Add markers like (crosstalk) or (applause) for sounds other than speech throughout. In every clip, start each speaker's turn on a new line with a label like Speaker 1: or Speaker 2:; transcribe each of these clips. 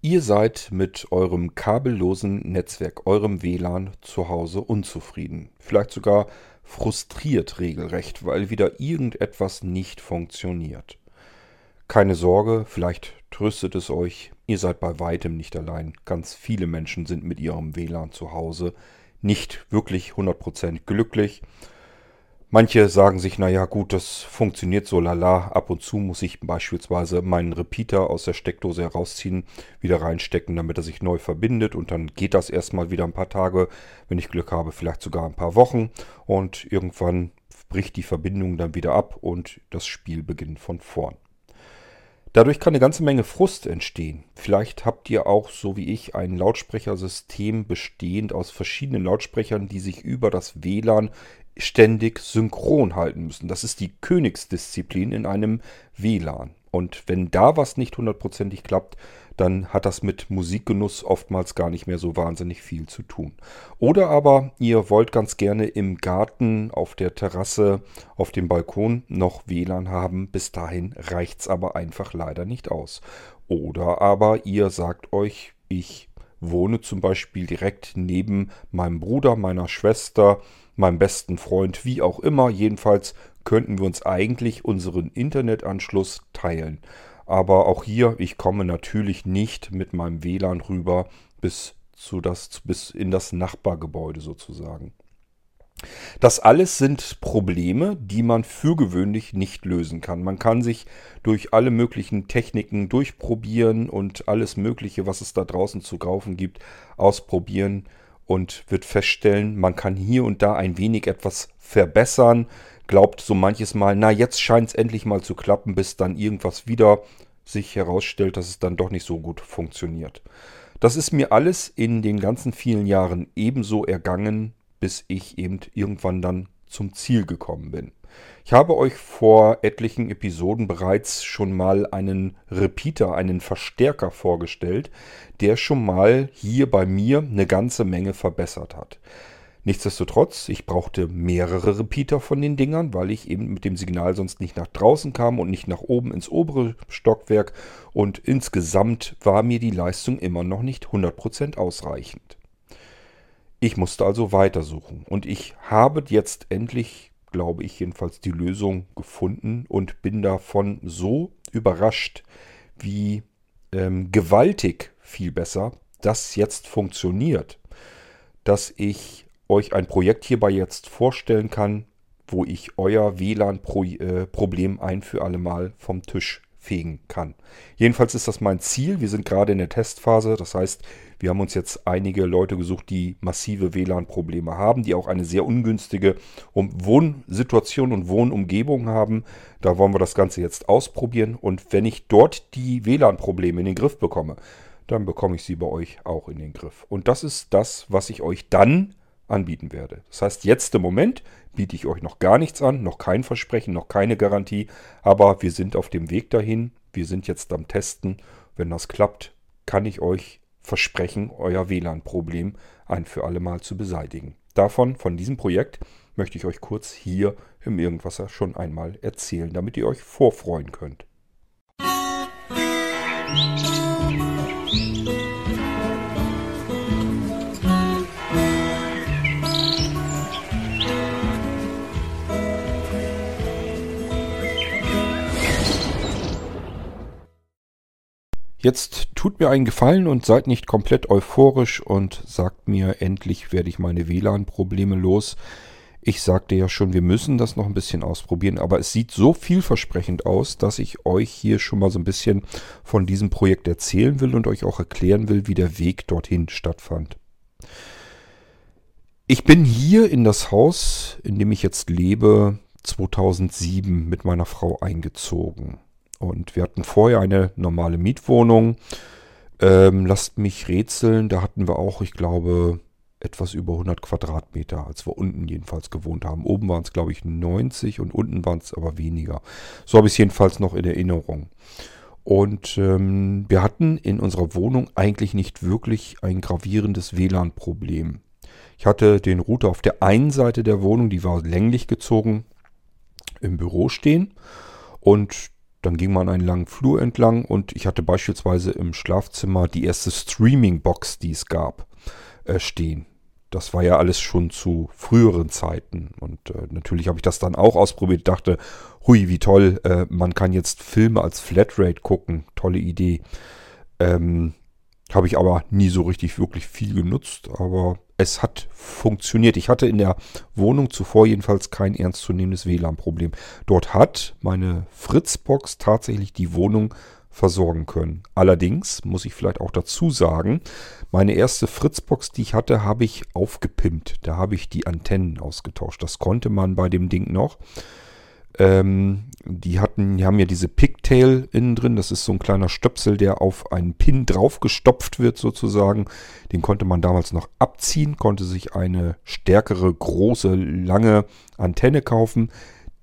Speaker 1: Ihr seid mit eurem kabellosen Netzwerk, eurem WLAN zu Hause unzufrieden. Vielleicht sogar frustriert regelrecht, weil wieder irgendetwas nicht funktioniert. Keine Sorge, vielleicht tröstet es euch, ihr seid bei weitem nicht allein. Ganz viele Menschen sind mit ihrem WLAN zu Hause nicht wirklich 100% glücklich Manche sagen sich, naja gut, das funktioniert so lala. Ab und zu muss ich beispielsweise meinen Repeater aus der Steckdose herausziehen, wieder reinstecken, damit er sich neu verbindet. Und dann geht das erstmal wieder ein paar Tage, wenn ich Glück habe, vielleicht sogar ein paar Wochen. Und irgendwann bricht die Verbindung dann wieder ab und das Spiel beginnt von vorn. Dadurch kann eine ganze Menge Frust entstehen. Vielleicht habt ihr auch, so wie ich, ein Lautsprechersystem bestehend aus verschiedenen Lautsprechern, die sich über das WLAN ständig synchron halten müssen. Das ist die Königsdisziplin in einem WLAN. Und wenn da was nicht hundertprozentig klappt, dann hat das mit Musikgenuss oftmals gar nicht mehr so wahnsinnig viel zu tun. Oder aber ihr wollt ganz gerne im Garten, auf der Terrasse, auf dem Balkon noch WLAN haben. Bis dahin reicht es aber einfach leider nicht aus. Oder aber ihr sagt euch, ich wohne zum Beispiel direkt neben meinem Bruder, meiner Schwester, meinem besten Freund, wie auch immer. Jedenfalls könnten wir uns eigentlich unseren Internetanschluss teilen. Aber auch hier, ich komme natürlich nicht mit meinem WLAN rüber bis, zu das, bis in das Nachbargebäude sozusagen. Das alles sind Probleme, die man für gewöhnlich nicht lösen kann. Man kann sich durch alle möglichen Techniken durchprobieren und alles Mögliche, was es da draußen zu kaufen gibt, ausprobieren und wird feststellen, man kann hier und da ein wenig etwas verbessern. Glaubt so manches Mal, na jetzt scheint es endlich mal zu klappen, bis dann irgendwas wieder sich herausstellt, dass es dann doch nicht so gut funktioniert. Das ist mir alles in den ganzen vielen Jahren ebenso ergangen, bis ich eben irgendwann dann zum Ziel gekommen bin. Ich habe euch vor etlichen Episoden bereits schon mal einen Repeater, einen Verstärker vorgestellt, der schon mal hier bei mir eine ganze Menge verbessert hat. Nichtsdestotrotz, ich brauchte mehrere Repeater von den Dingern, weil ich eben mit dem Signal sonst nicht nach draußen kam und nicht nach oben ins obere Stockwerk und insgesamt war mir die Leistung immer noch nicht 100% ausreichend. Ich musste also weitersuchen und ich habe jetzt endlich glaube ich jedenfalls, die Lösung gefunden und bin davon so überrascht, wie ähm, gewaltig viel besser das jetzt funktioniert, dass ich euch ein Projekt hierbei jetzt vorstellen kann, wo ich euer WLAN-Problem äh, ein für alle Mal vom Tisch fegen kann. Jedenfalls ist das mein Ziel. Wir sind gerade in der Testphase. Das heißt, wir haben uns jetzt einige Leute gesucht, die massive WLAN-Probleme haben, die auch eine sehr ungünstige Wohnsituation und Wohnumgebung haben. Da wollen wir das Ganze jetzt ausprobieren. Und wenn ich dort die WLAN-Probleme in den Griff bekomme, dann bekomme ich sie bei euch auch in den Griff. Und das ist das, was ich euch dann anbieten werde. Das heißt, jetzt im Moment biete ich euch noch gar nichts an, noch kein Versprechen, noch keine Garantie, aber wir sind auf dem Weg dahin. Wir sind jetzt am Testen. Wenn das klappt, kann ich euch versprechen, euer WLAN-Problem ein für alle Mal zu beseitigen. Davon, von diesem Projekt, möchte ich euch kurz hier im Irgendwasser schon einmal erzählen, damit ihr euch vorfreuen könnt. Musik Jetzt tut mir einen Gefallen und seid nicht komplett euphorisch und sagt mir, endlich werde ich meine WLAN-Probleme los. Ich sagte ja schon, wir müssen das noch ein bisschen ausprobieren, aber es sieht so vielversprechend aus, dass ich euch hier schon mal so ein bisschen von diesem Projekt erzählen will und euch auch erklären will, wie der Weg dorthin stattfand. Ich bin hier in das Haus, in dem ich jetzt lebe, 2007 mit meiner Frau eingezogen. Und wir hatten vorher eine normale Mietwohnung. Ähm, lasst mich rätseln, da hatten wir auch, ich glaube, etwas über 100 Quadratmeter, als wir unten jedenfalls gewohnt haben. Oben waren es, glaube ich, 90 und unten waren es aber weniger. So habe ich es jedenfalls noch in Erinnerung. Und ähm, wir hatten in unserer Wohnung eigentlich nicht wirklich ein gravierendes WLAN-Problem. Ich hatte den Router auf der einen Seite der Wohnung, die war länglich gezogen, im Büro stehen. Und dann ging man einen langen Flur entlang und ich hatte beispielsweise im Schlafzimmer die erste Streaming-Box, die es gab, äh, stehen. Das war ja alles schon zu früheren Zeiten. Und äh, natürlich habe ich das dann auch ausprobiert, dachte, hui, wie toll, äh, man kann jetzt Filme als Flatrate gucken. Tolle Idee. Ähm, habe ich aber nie so richtig wirklich viel genutzt, aber es hat funktioniert. Ich hatte in der Wohnung zuvor jedenfalls kein ernstzunehmendes WLAN-Problem. Dort hat meine Fritzbox tatsächlich die Wohnung versorgen können. Allerdings muss ich vielleicht auch dazu sagen, meine erste Fritzbox, die ich hatte, habe ich aufgepimpt. Da habe ich die Antennen ausgetauscht. Das konnte man bei dem Ding noch. Ähm, die hatten, die haben ja diese Pigtail innen drin. Das ist so ein kleiner Stöpsel, der auf einen Pin draufgestopft wird sozusagen. Den konnte man damals noch abziehen, konnte sich eine stärkere, große, lange Antenne kaufen,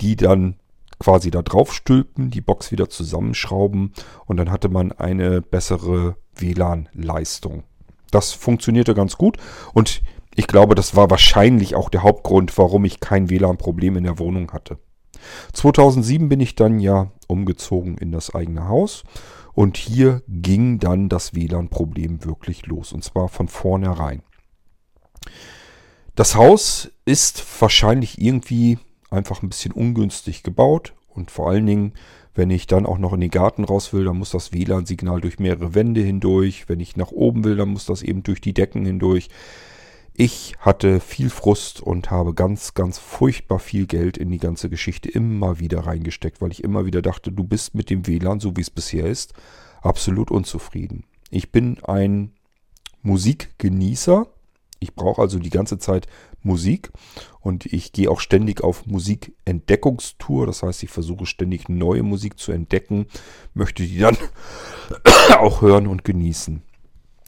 Speaker 1: die dann quasi da drauf stülpen, die Box wieder zusammenschrauben und dann hatte man eine bessere WLAN-Leistung. Das funktionierte ganz gut und ich glaube, das war wahrscheinlich auch der Hauptgrund, warum ich kein WLAN-Problem in der Wohnung hatte. 2007 bin ich dann ja umgezogen in das eigene Haus und hier ging dann das WLAN-Problem wirklich los und zwar von vornherein. Das Haus ist wahrscheinlich irgendwie einfach ein bisschen ungünstig gebaut und vor allen Dingen, wenn ich dann auch noch in den Garten raus will, dann muss das WLAN-Signal durch mehrere Wände hindurch. Wenn ich nach oben will, dann muss das eben durch die Decken hindurch. Ich hatte viel Frust und habe ganz, ganz furchtbar viel Geld in die ganze Geschichte immer wieder reingesteckt, weil ich immer wieder dachte, du bist mit dem WLAN, so wie es bisher ist, absolut unzufrieden. Ich bin ein Musikgenießer. Ich brauche also die ganze Zeit Musik und ich gehe auch ständig auf Musikentdeckungstour. Das heißt, ich versuche ständig neue Musik zu entdecken, möchte die dann (coughs) auch hören und genießen.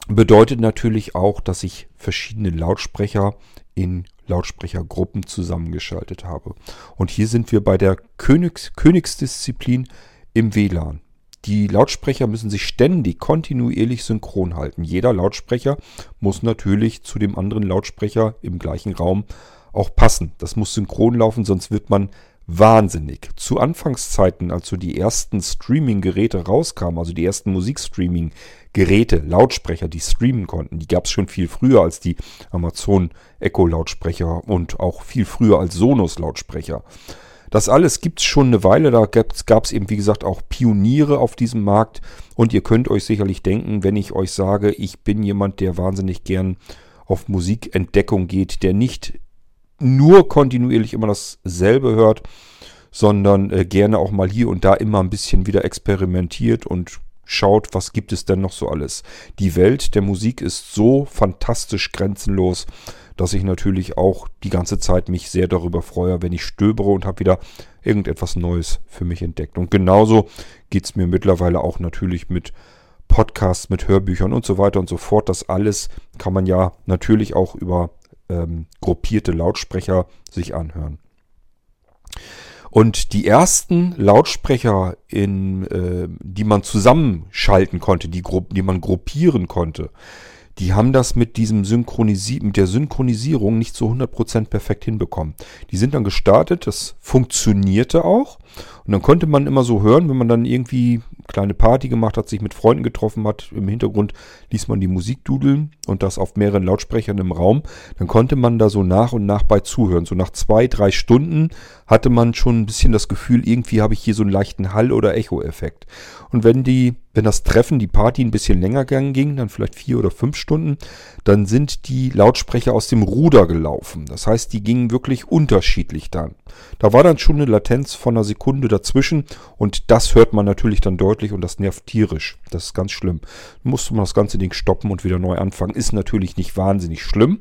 Speaker 1: Bedeutet natürlich auch, dass ich verschiedene Lautsprecher in Lautsprechergruppen zusammengeschaltet habe. Und hier sind wir bei der Königs Königsdisziplin im WLAN. Die Lautsprecher müssen sich ständig kontinuierlich synchron halten. Jeder Lautsprecher muss natürlich zu dem anderen Lautsprecher im gleichen Raum auch passen. Das muss synchron laufen, sonst wird man wahnsinnig. Zu Anfangszeiten, als so die ersten Streaming-Geräte rauskamen, also die ersten Musikstreaming-Geräte, Lautsprecher, die streamen konnten, die gab es schon viel früher als die Amazon Echo-Lautsprecher und auch viel früher als Sonos-Lautsprecher. Das alles gibt es schon eine Weile, da gab es eben wie gesagt auch Pioniere auf diesem Markt und ihr könnt euch sicherlich denken, wenn ich euch sage, ich bin jemand, der wahnsinnig gern auf Musikentdeckung geht, der nicht nur kontinuierlich immer dasselbe hört, sondern äh, gerne auch mal hier und da immer ein bisschen wieder experimentiert und schaut, was gibt es denn noch so alles. Die Welt der Musik ist so fantastisch grenzenlos, dass ich natürlich auch die ganze Zeit mich sehr darüber freue, wenn ich stöbere und habe wieder irgendetwas Neues für mich entdeckt. Und genauso geht es mir mittlerweile auch natürlich mit Podcasts, mit Hörbüchern und so weiter und so fort. Das alles kann man ja natürlich auch über ähm, gruppierte Lautsprecher sich anhören. Und die ersten Lautsprecher, in, äh, die man zusammenschalten konnte, die, die man gruppieren konnte, die haben das mit diesem Synchronisi mit der Synchronisierung nicht so 100% perfekt hinbekommen. Die sind dann gestartet, das funktionierte auch. Und dann konnte man immer so hören, wenn man dann irgendwie kleine Party gemacht hat, sich mit Freunden getroffen hat, im Hintergrund ließ man die Musik dudeln und das auf mehreren Lautsprechern im Raum, dann konnte man da so nach und nach bei zuhören. So nach zwei, drei Stunden hatte man schon ein bisschen das Gefühl, irgendwie habe ich hier so einen leichten Hall- oder Echo-Effekt. Und wenn die, wenn das Treffen, die Party ein bisschen länger ging, dann vielleicht vier oder fünf Stunden, dann sind die Lautsprecher aus dem Ruder gelaufen. Das heißt, die gingen wirklich unterschiedlich dann. Da war dann schon eine Latenz von einer Sekunde dazwischen und das hört man natürlich dann deutlich und das nervt tierisch. Das ist ganz schlimm. Musste man das ganze Ding stoppen und wieder neu anfangen. Ist natürlich nicht wahnsinnig schlimm,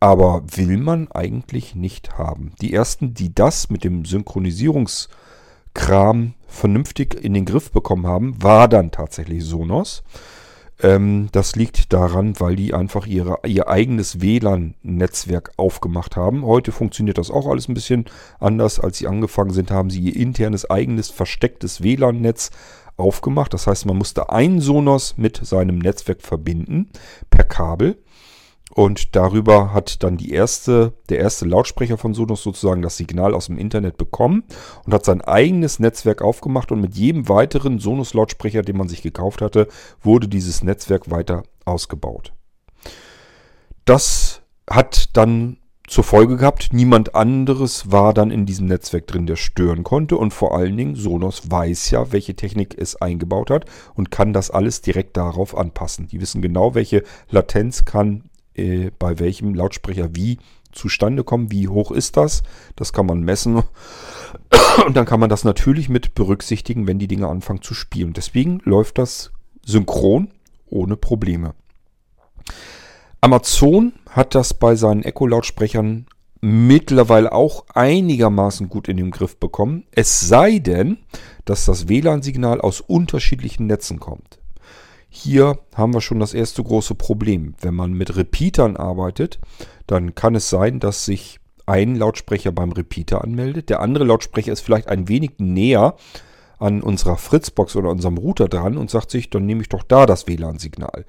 Speaker 1: aber will man eigentlich nicht haben. Die ersten, die das mit dem Synchronisierungskram vernünftig in den Griff bekommen haben, war dann tatsächlich Sonos. Ähm, das liegt daran, weil die einfach ihre, ihr eigenes WLAN-Netzwerk aufgemacht haben. Heute funktioniert das auch alles ein bisschen anders. Als sie angefangen sind, haben sie ihr internes, eigenes, verstecktes WLAN-Netz aufgemacht. Das heißt, man musste ein Sonos mit seinem Netzwerk verbinden per Kabel. Und darüber hat dann die erste, der erste Lautsprecher von Sonos sozusagen das Signal aus dem Internet bekommen und hat sein eigenes Netzwerk aufgemacht und mit jedem weiteren Sonos-Lautsprecher, den man sich gekauft hatte, wurde dieses Netzwerk weiter ausgebaut. Das hat dann zur Folge gehabt, niemand anderes war dann in diesem Netzwerk drin, der stören konnte. Und vor allen Dingen, Sonos weiß ja, welche Technik es eingebaut hat und kann das alles direkt darauf anpassen. Die wissen genau, welche Latenz kann äh, bei welchem Lautsprecher wie zustande kommen, wie hoch ist das. Das kann man messen. (coughs) Und dann kann man das natürlich mit berücksichtigen, wenn die Dinge anfangen zu spielen. Deswegen läuft das synchron ohne Probleme. Amazon hat das bei seinen Echo-Lautsprechern mittlerweile auch einigermaßen gut in den Griff bekommen. Es sei denn, dass das WLAN-Signal aus unterschiedlichen Netzen kommt. Hier haben wir schon das erste große Problem. Wenn man mit Repeatern arbeitet, dann kann es sein, dass sich ein Lautsprecher beim Repeater anmeldet. Der andere Lautsprecher ist vielleicht ein wenig näher an unserer Fritzbox oder unserem Router dran und sagt sich, dann nehme ich doch da das WLAN-Signal.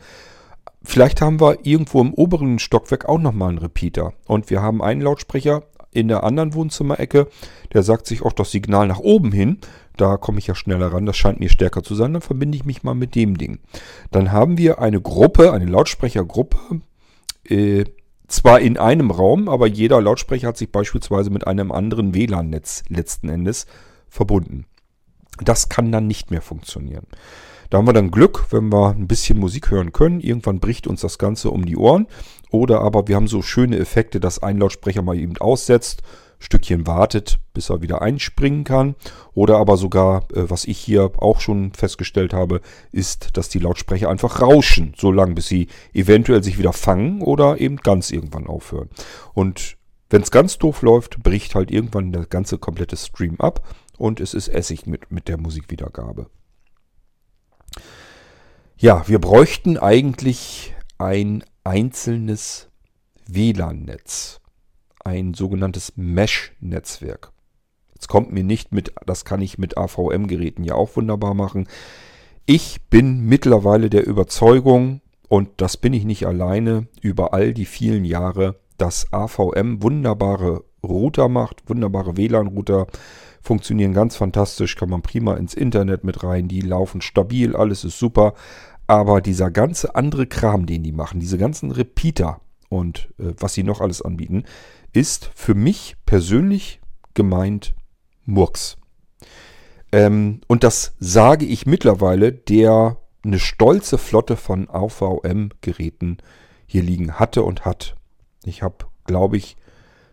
Speaker 1: Vielleicht haben wir irgendwo im oberen Stockwerk auch nochmal einen Repeater. Und wir haben einen Lautsprecher in der anderen Wohnzimmerecke, der sagt sich auch das Signal nach oben hin. Da komme ich ja schneller ran, das scheint mir stärker zu sein. Dann verbinde ich mich mal mit dem Ding. Dann haben wir eine Gruppe, eine Lautsprechergruppe, äh, zwar in einem Raum, aber jeder Lautsprecher hat sich beispielsweise mit einem anderen WLAN-Netz letzten Endes verbunden. Das kann dann nicht mehr funktionieren. Da haben wir dann Glück, wenn wir ein bisschen Musik hören können. Irgendwann bricht uns das Ganze um die Ohren. Oder aber wir haben so schöne Effekte, dass ein Lautsprecher mal eben aussetzt, Stückchen wartet, bis er wieder einspringen kann. Oder aber sogar, äh, was ich hier auch schon festgestellt habe, ist, dass die Lautsprecher einfach rauschen, so lange bis sie eventuell sich wieder fangen oder eben ganz irgendwann aufhören. Und wenn es ganz doof läuft, bricht halt irgendwann der ganze komplette Stream ab und es ist Essig mit, mit der Musikwiedergabe. Ja, wir bräuchten eigentlich ein einzelnes WLAN-Netz. Ein sogenanntes Mesh-Netzwerk. Jetzt kommt mir nicht mit, das kann ich mit AVM-Geräten ja auch wunderbar machen. Ich bin mittlerweile der Überzeugung, und das bin ich nicht alleine, über all die vielen Jahre, dass AVM wunderbare Router macht, wunderbare WLAN-Router, funktionieren ganz fantastisch, kann man prima ins Internet mit rein, die laufen stabil, alles ist super. Aber dieser ganze andere Kram, den die machen, diese ganzen Repeater und äh, was sie noch alles anbieten, ist für mich persönlich gemeint Murks. Ähm, und das sage ich mittlerweile, der eine stolze Flotte von AVM-Geräten hier liegen hatte und hat. Ich habe, glaube ich,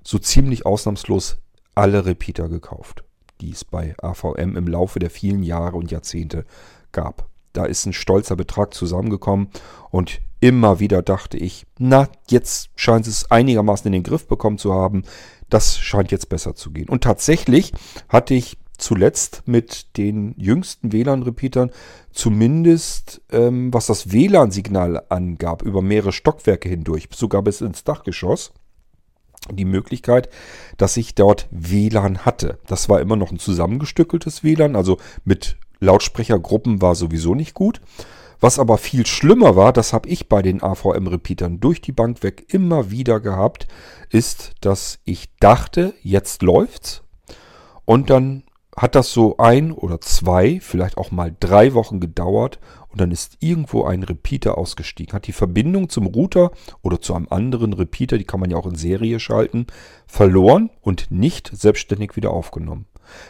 Speaker 1: so ziemlich ausnahmslos alle Repeater gekauft die es bei AVM im Laufe der vielen Jahre und Jahrzehnte gab. Da ist ein stolzer Betrag zusammengekommen und immer wieder dachte ich, na, jetzt scheint es einigermaßen in den Griff bekommen zu haben. Das scheint jetzt besser zu gehen. Und tatsächlich hatte ich zuletzt mit den jüngsten WLAN-Repeatern zumindest, ähm, was das WLAN-Signal angab, über mehrere Stockwerke hindurch, sogar bis ins Dachgeschoss die Möglichkeit, dass ich dort WLAN hatte. Das war immer noch ein zusammengestückeltes WLAN, also mit Lautsprechergruppen war sowieso nicht gut. Was aber viel schlimmer war, das habe ich bei den AVM-Repeatern durch die Bank weg immer wieder gehabt, ist, dass ich dachte, jetzt läuft's. Und dann hat das so ein oder zwei, vielleicht auch mal drei Wochen gedauert und dann ist irgendwo ein Repeater ausgestiegen. Hat die Verbindung zum Router oder zu einem anderen Repeater, die kann man ja auch in Serie schalten, verloren und nicht selbstständig wieder aufgenommen.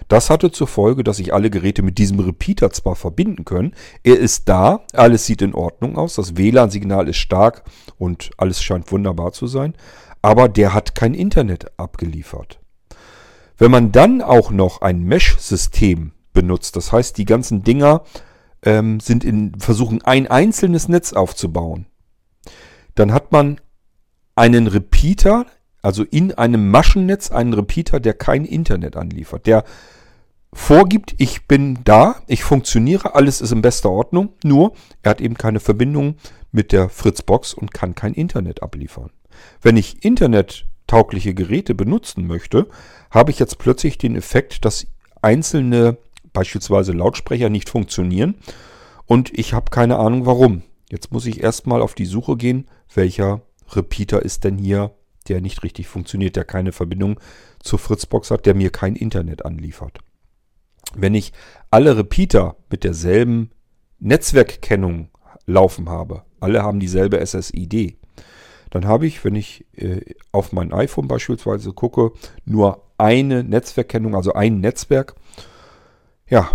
Speaker 1: Das hatte zur Folge, dass sich alle Geräte mit diesem Repeater zwar verbinden können, er ist da, alles sieht in Ordnung aus, das WLAN-Signal ist stark und alles scheint wunderbar zu sein, aber der hat kein Internet abgeliefert. Wenn man dann auch noch ein Mesh-System benutzt, das heißt, die ganzen Dinger ähm, sind in versuchen, ein einzelnes Netz aufzubauen, dann hat man einen Repeater, also in einem Maschennetz einen Repeater, der kein Internet anliefert, der vorgibt, ich bin da, ich funktioniere, alles ist in bester Ordnung, nur er hat eben keine Verbindung mit der Fritzbox und kann kein Internet abliefern. Wenn ich internettaugliche Geräte benutzen möchte, habe ich jetzt plötzlich den Effekt, dass einzelne beispielsweise Lautsprecher nicht funktionieren und ich habe keine Ahnung warum. Jetzt muss ich erstmal auf die Suche gehen, welcher Repeater ist denn hier, der nicht richtig funktioniert, der keine Verbindung zur Fritzbox hat, der mir kein Internet anliefert. Wenn ich alle Repeater mit derselben Netzwerkkennung laufen habe, alle haben dieselbe SSID, dann habe ich, wenn ich äh, auf mein iPhone beispielsweise gucke, nur eine Netzwerkkennung, also ein Netzwerk. Ja,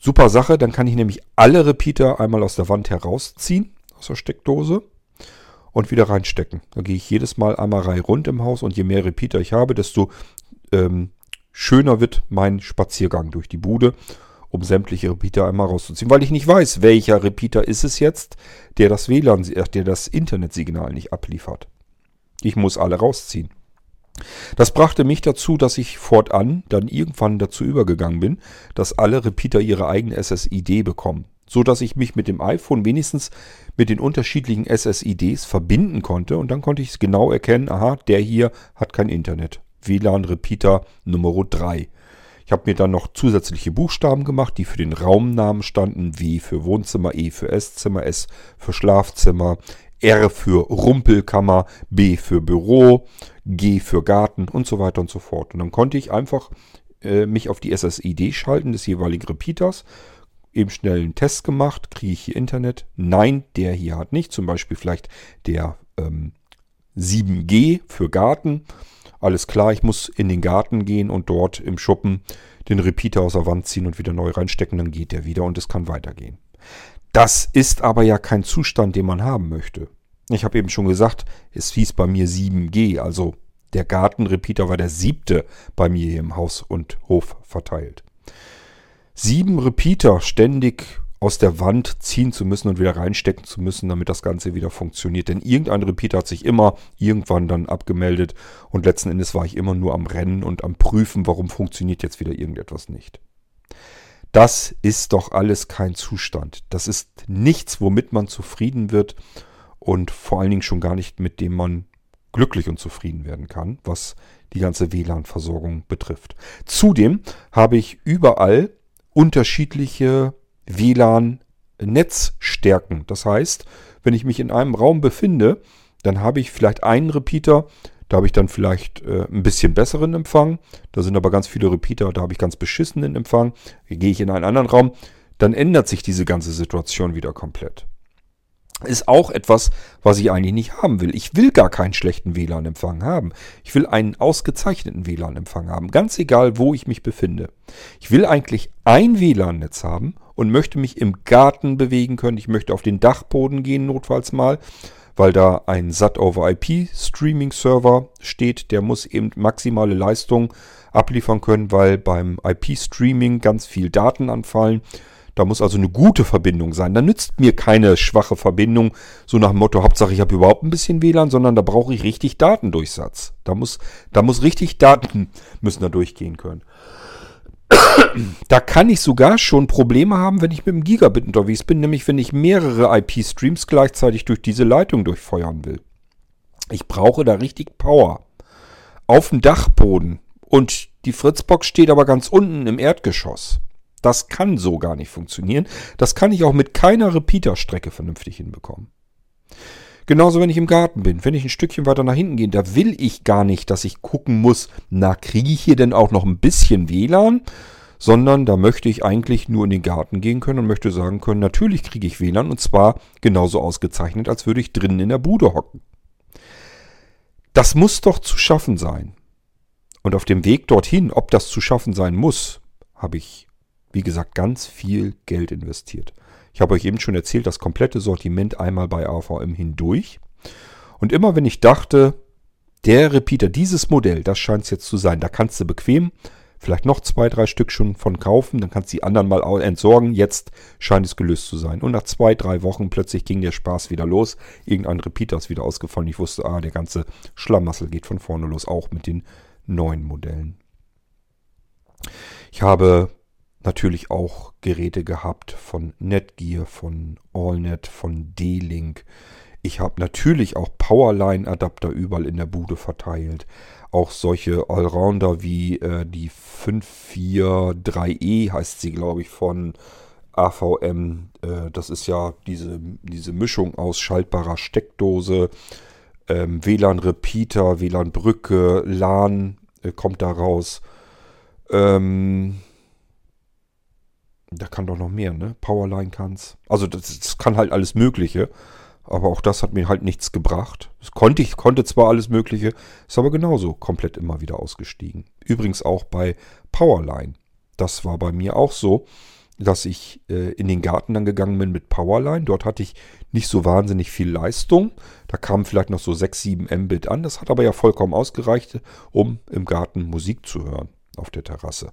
Speaker 1: super Sache. Dann kann ich nämlich alle Repeater einmal aus der Wand herausziehen, aus der Steckdose und wieder reinstecken. Dann gehe ich jedes Mal einmal rund im Haus und je mehr Repeater ich habe, desto ähm, schöner wird mein Spaziergang durch die Bude um sämtliche Repeater einmal rauszuziehen, weil ich nicht weiß, welcher Repeater ist es jetzt, der das WLAN, äh, der das Internetsignal nicht abliefert. Ich muss alle rausziehen. Das brachte mich dazu, dass ich fortan dann irgendwann dazu übergegangen bin, dass alle Repeater ihre eigene SSID bekommen, so dass ich mich mit dem iPhone wenigstens mit den unterschiedlichen SSIDs verbinden konnte und dann konnte ich genau erkennen, aha, der hier hat kein Internet. WLAN Repeater Nummer 3. Ich habe mir dann noch zusätzliche Buchstaben gemacht, die für den Raumnamen standen. W für Wohnzimmer, E für Esszimmer, S für Schlafzimmer, R für Rumpelkammer, B für Büro, G für Garten und so weiter und so fort. Und dann konnte ich einfach äh, mich auf die SSID schalten des jeweiligen Repeaters. Eben schnell einen Test gemacht. Kriege ich hier Internet? Nein, der hier hat nicht. Zum Beispiel vielleicht der ähm, 7G für Garten alles klar, ich muss in den Garten gehen und dort im Schuppen den Repeater aus der Wand ziehen und wieder neu reinstecken, dann geht der wieder und es kann weitergehen. Das ist aber ja kein Zustand, den man haben möchte. Ich habe eben schon gesagt, es hieß bei mir 7G, also der Gartenrepeater war der siebte bei mir im Haus und Hof verteilt. Sieben Repeater ständig aus der Wand ziehen zu müssen und wieder reinstecken zu müssen, damit das Ganze wieder funktioniert. Denn irgendein Repeater hat sich immer irgendwann dann abgemeldet und letzten Endes war ich immer nur am Rennen und am Prüfen, warum funktioniert jetzt wieder irgendetwas nicht. Das ist doch alles kein Zustand. Das ist nichts, womit man zufrieden wird und vor allen Dingen schon gar nicht, mit dem man glücklich und zufrieden werden kann, was die ganze WLAN-Versorgung betrifft. Zudem habe ich überall unterschiedliche WLAN-Netzstärken. Das heißt, wenn ich mich in einem Raum befinde, dann habe ich vielleicht einen Repeater, da habe ich dann vielleicht äh, ein bisschen besseren Empfang. Da sind aber ganz viele Repeater, da habe ich ganz beschissenen Empfang. Gehe ich in einen anderen Raum, dann ändert sich diese ganze Situation wieder komplett. Ist auch etwas, was ich eigentlich nicht haben will. Ich will gar keinen schlechten WLAN-Empfang haben. Ich will einen ausgezeichneten WLAN-Empfang haben, ganz egal, wo ich mich befinde. Ich will eigentlich ein WLAN-Netz haben und möchte mich im Garten bewegen können. Ich möchte auf den Dachboden gehen, notfalls mal, weil da ein SAT-over-IP-Streaming-Server steht. Der muss eben maximale Leistung abliefern können, weil beim IP-Streaming ganz viel Daten anfallen. Da muss also eine gute Verbindung sein. Da nützt mir keine schwache Verbindung, so nach dem Motto, Hauptsache ich habe überhaupt ein bisschen WLAN, sondern da brauche ich richtig Datendurchsatz. Da muss, da muss richtig Daten müssen da durchgehen können. (coughs) Da kann ich sogar schon Probleme haben, wenn ich mit dem Gigabit unterwegs bin, nämlich wenn ich mehrere IP-Streams gleichzeitig durch diese Leitung durchfeuern will. Ich brauche da richtig Power. Auf dem Dachboden. Und die Fritzbox steht aber ganz unten im Erdgeschoss. Das kann so gar nicht funktionieren. Das kann ich auch mit keiner Repeater-Strecke vernünftig hinbekommen. Genauso, wenn ich im Garten bin. Wenn ich ein Stückchen weiter nach hinten gehe, da will ich gar nicht, dass ich gucken muss, na, kriege ich hier denn auch noch ein bisschen WLAN? Sondern da möchte ich eigentlich nur in den Garten gehen können und möchte sagen können, natürlich kriege ich WLAN und zwar genauso ausgezeichnet, als würde ich drinnen in der Bude hocken. Das muss doch zu schaffen sein. Und auf dem Weg dorthin, ob das zu schaffen sein muss, habe ich, wie gesagt, ganz viel Geld investiert. Ich habe euch eben schon erzählt, das komplette Sortiment einmal bei AVM hindurch. Und immer wenn ich dachte, der Repeater, dieses Modell, das scheint es jetzt zu sein, da kannst du bequem vielleicht noch zwei, drei Stück schon von kaufen, dann kannst du die anderen mal entsorgen. Jetzt scheint es gelöst zu sein. Und nach zwei, drei Wochen plötzlich ging der Spaß wieder los. Irgendein Repeater ist wieder ausgefallen. Ich wusste, ah, der ganze Schlamassel geht von vorne los, auch mit den neuen Modellen. Ich habe natürlich auch Geräte gehabt von Netgear, von AllNet, von D-Link. Ich habe natürlich auch Powerline-Adapter überall in der Bude verteilt. Auch solche Allrounder wie äh, die 543E heißt sie, glaube ich, von AVM. Äh, das ist ja diese, diese Mischung aus schaltbarer Steckdose, ähm, WLAN-Repeater, WLAN-Brücke, LAN äh, kommt da raus. Ähm, da kann doch noch mehr, ne? Powerline kann's. Also das, das, kann halt alles Mögliche. Aber auch das hat mir halt nichts gebracht. Das konnte ich, konnte zwar alles Mögliche, ist aber genauso komplett immer wieder ausgestiegen. Übrigens auch bei Powerline. Das war bei mir auch so, dass ich äh, in den Garten dann gegangen bin mit Powerline. Dort hatte ich nicht so wahnsinnig viel Leistung. Da kamen vielleicht noch so 6, 7 Mbit an. Das hat aber ja vollkommen ausgereicht, um im Garten Musik zu hören auf der Terrasse.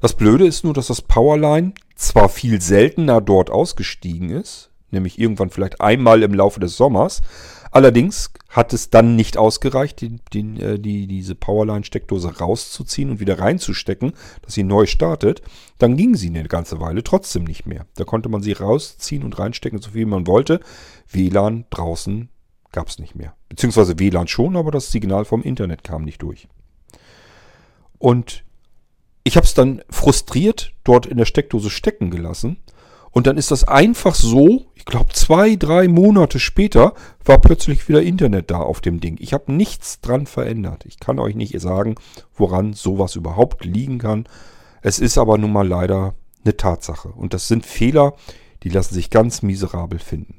Speaker 1: Das Blöde ist nur, dass das Powerline zwar viel seltener dort ausgestiegen ist, nämlich irgendwann vielleicht einmal im Laufe des Sommers, allerdings hat es dann nicht ausgereicht, die, die, äh, die, diese Powerline-Steckdose rauszuziehen und wieder reinzustecken, dass sie neu startet. Dann ging sie eine ganze Weile trotzdem nicht mehr. Da konnte man sie rausziehen und reinstecken, so viel man wollte. WLAN draußen gab es nicht mehr. Beziehungsweise WLAN schon, aber das Signal vom Internet kam nicht durch. Und ich habe es dann frustriert dort in der Steckdose stecken gelassen. Und dann ist das einfach so, ich glaube zwei, drei Monate später war plötzlich wieder Internet da auf dem Ding. Ich habe nichts dran verändert. Ich kann euch nicht sagen, woran sowas überhaupt liegen kann. Es ist aber nun mal leider eine Tatsache. Und das sind Fehler, die lassen sich ganz miserabel finden.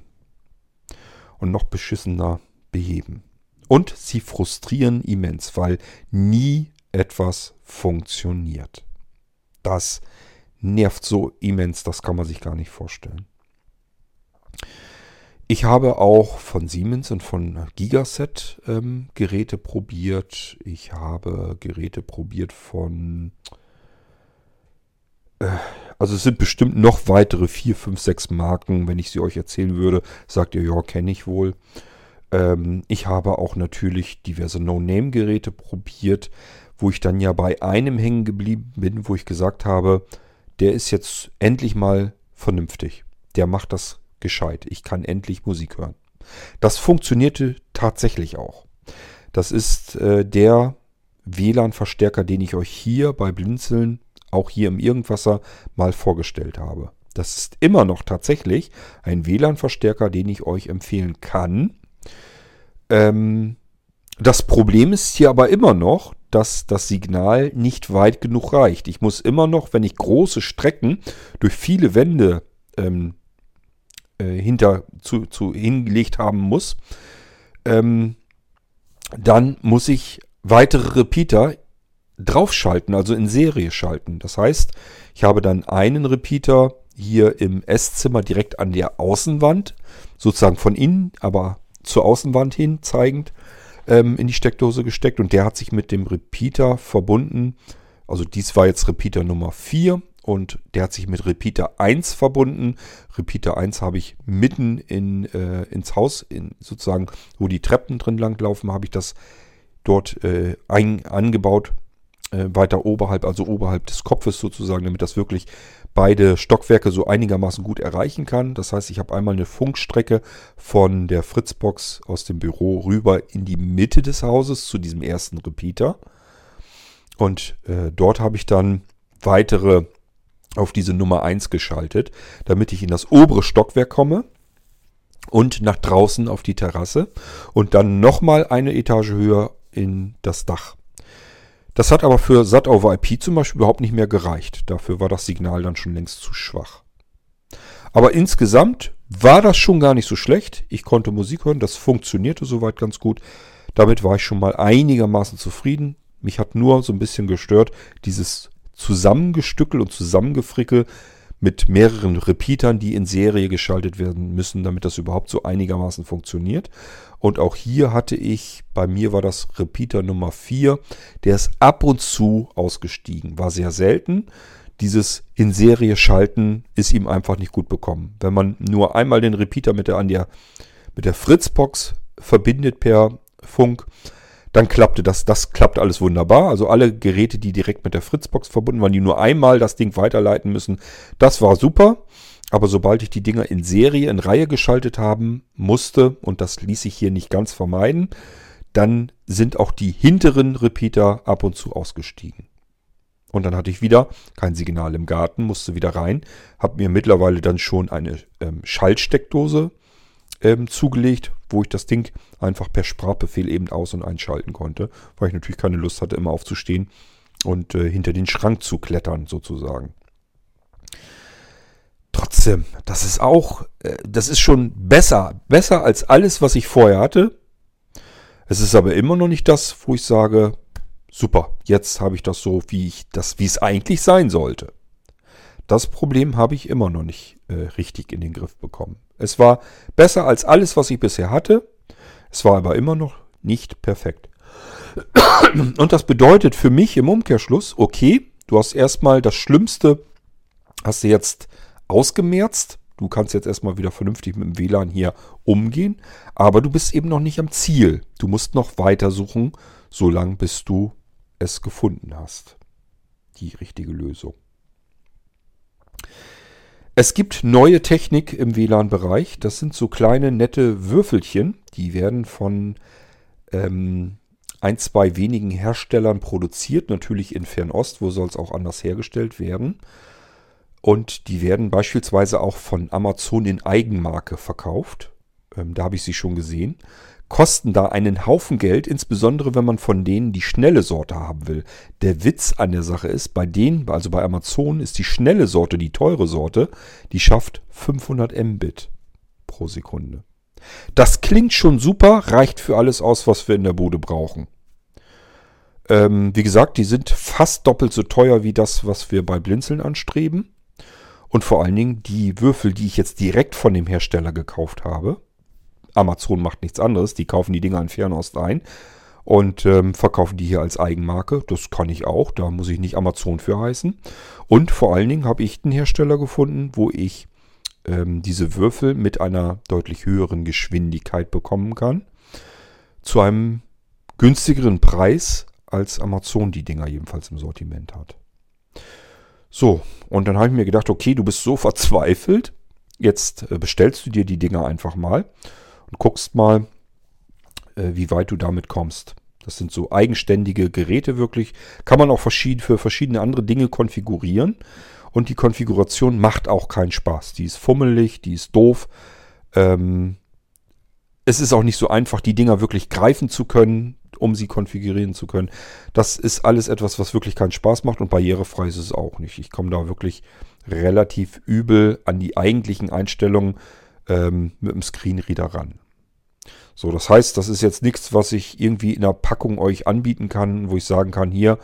Speaker 1: Und noch beschissener beheben. Und sie frustrieren immens, weil nie etwas funktioniert. Das nervt so immens, das kann man sich gar nicht vorstellen. Ich habe auch von Siemens und von Gigaset ähm, Geräte probiert. Ich habe Geräte probiert von... Äh, also es sind bestimmt noch weitere 4, 5, 6 Marken. Wenn ich sie euch erzählen würde, sagt ihr, ja, kenne ich wohl. Ähm, ich habe auch natürlich diverse No-Name-Geräte probiert wo ich dann ja bei einem hängen geblieben bin, wo ich gesagt habe, der ist jetzt endlich mal vernünftig. Der macht das gescheit. Ich kann endlich Musik hören. Das funktionierte tatsächlich auch. Das ist äh, der WLAN-Verstärker, den ich euch hier bei Blinzeln, auch hier im Irgendwasser, mal vorgestellt habe. Das ist immer noch tatsächlich ein WLAN-Verstärker, den ich euch empfehlen kann. Ähm, das Problem ist hier aber immer noch, dass das Signal nicht weit genug reicht. Ich muss immer noch, wenn ich große Strecken durch viele Wände ähm, äh, hinter zu, zu hingelegt haben muss, ähm, dann muss ich weitere Repeater draufschalten, also in Serie schalten. Das heißt, ich habe dann einen Repeater hier im Esszimmer direkt an der Außenwand, sozusagen von innen, aber zur Außenwand hin zeigend ähm, in die Steckdose gesteckt und der hat sich mit dem Repeater verbunden. Also dies war jetzt Repeater Nummer 4 und der hat sich mit Repeater 1 verbunden. Repeater 1 habe ich mitten in, äh, ins Haus, in, sozusagen, wo die Treppen drin langlaufen, habe ich das dort äh, ein, angebaut. Äh, weiter oberhalb, also oberhalb des Kopfes sozusagen, damit das wirklich beide Stockwerke so einigermaßen gut erreichen kann. Das heißt, ich habe einmal eine Funkstrecke von der Fritzbox aus dem Büro rüber in die Mitte des Hauses zu diesem ersten Repeater. Und äh, dort habe ich dann weitere auf diese Nummer 1 geschaltet, damit ich in das obere Stockwerk komme und nach draußen auf die Terrasse und dann nochmal eine Etage höher in das Dach. Das hat aber für SAT over IP zum Beispiel überhaupt nicht mehr gereicht. Dafür war das Signal dann schon längst zu schwach. Aber insgesamt war das schon gar nicht so schlecht. Ich konnte Musik hören, das funktionierte soweit ganz gut. Damit war ich schon mal einigermaßen zufrieden. Mich hat nur so ein bisschen gestört, dieses Zusammengestückel und Zusammengefrickel mit mehreren Repeatern, die in Serie geschaltet werden müssen, damit das überhaupt so einigermaßen funktioniert. Und auch hier hatte ich, bei mir war das Repeater Nummer 4, der ist ab und zu ausgestiegen. War sehr selten. Dieses in Serie schalten ist ihm einfach nicht gut bekommen. Wenn man nur einmal den Repeater mit der, an der, mit der Fritzbox verbindet per Funk, dann klappte das, das klappt alles wunderbar. Also alle Geräte, die direkt mit der Fritzbox verbunden waren, die nur einmal das Ding weiterleiten müssen, das war super. Aber sobald ich die Dinger in Serie, in Reihe geschaltet haben musste, und das ließ sich hier nicht ganz vermeiden, dann sind auch die hinteren Repeater ab und zu ausgestiegen. Und dann hatte ich wieder kein Signal im Garten, musste wieder rein, habe mir mittlerweile dann schon eine ähm, Schaltsteckdose ähm, zugelegt, wo ich das Ding einfach per Sprachbefehl eben aus- und einschalten konnte, weil ich natürlich keine Lust hatte, immer aufzustehen und äh, hinter den Schrank zu klettern sozusagen. Trotzdem, das ist auch, äh, das ist schon besser, besser als alles, was ich vorher hatte. Es ist aber immer noch nicht das, wo ich sage, super, jetzt habe ich das so, wie ich das, wie es eigentlich sein sollte. Das Problem habe ich immer noch nicht äh, richtig in den Griff bekommen. Es war besser als alles, was ich bisher hatte. Es war aber immer noch nicht perfekt. Und das bedeutet für mich im Umkehrschluss, okay, du hast erstmal das Schlimmste, hast du jetzt ausgemerzt. Du kannst jetzt erstmal wieder vernünftig mit dem WLAN hier umgehen. Aber du bist eben noch nicht am Ziel. Du musst noch weiter suchen, solange bis du es gefunden hast. Die richtige Lösung. Es gibt neue Technik im WLAN-Bereich. Das sind so kleine nette Würfelchen. Die werden von ähm, ein, zwei wenigen Herstellern produziert. Natürlich in Fernost, wo soll es auch anders hergestellt werden. Und die werden beispielsweise auch von Amazon in Eigenmarke verkauft. Ähm, da habe ich sie schon gesehen. Kosten da einen Haufen Geld, insbesondere wenn man von denen die schnelle Sorte haben will. Der Witz an der Sache ist, bei denen, also bei Amazon, ist die schnelle Sorte, die teure Sorte, die schafft 500 Mbit pro Sekunde. Das klingt schon super, reicht für alles aus, was wir in der Bude brauchen. Ähm, wie gesagt, die sind fast doppelt so teuer wie das, was wir bei Blinzeln anstreben. Und vor allen Dingen die Würfel, die ich jetzt direkt von dem Hersteller gekauft habe. Amazon macht nichts anderes. Die kaufen die Dinger in Fernost ein und ähm, verkaufen die hier als Eigenmarke. Das kann ich auch. Da muss ich nicht Amazon für heißen. Und vor allen Dingen habe ich einen Hersteller gefunden, wo ich ähm, diese Würfel mit einer deutlich höheren Geschwindigkeit bekommen kann. Zu einem günstigeren Preis, als Amazon die Dinger jedenfalls im Sortiment hat. So, und dann habe ich mir gedacht, okay, du bist so verzweifelt, jetzt äh, bestellst du dir die Dinger einfach mal und guckst mal, äh, wie weit du damit kommst. Das sind so eigenständige Geräte wirklich. Kann man auch verschieden, für verschiedene andere Dinge konfigurieren. Und die Konfiguration macht auch keinen Spaß. Die ist fummelig, die ist doof. Ähm, es ist auch nicht so einfach, die Dinger wirklich greifen zu können um sie konfigurieren zu können. Das ist alles etwas, was wirklich keinen Spaß macht und barrierefrei ist es auch nicht. Ich komme da wirklich relativ übel an die eigentlichen Einstellungen ähm, mit dem Screenreader ran. So, das heißt, das ist jetzt nichts, was ich irgendwie in der Packung euch anbieten kann, wo ich sagen kann, hier,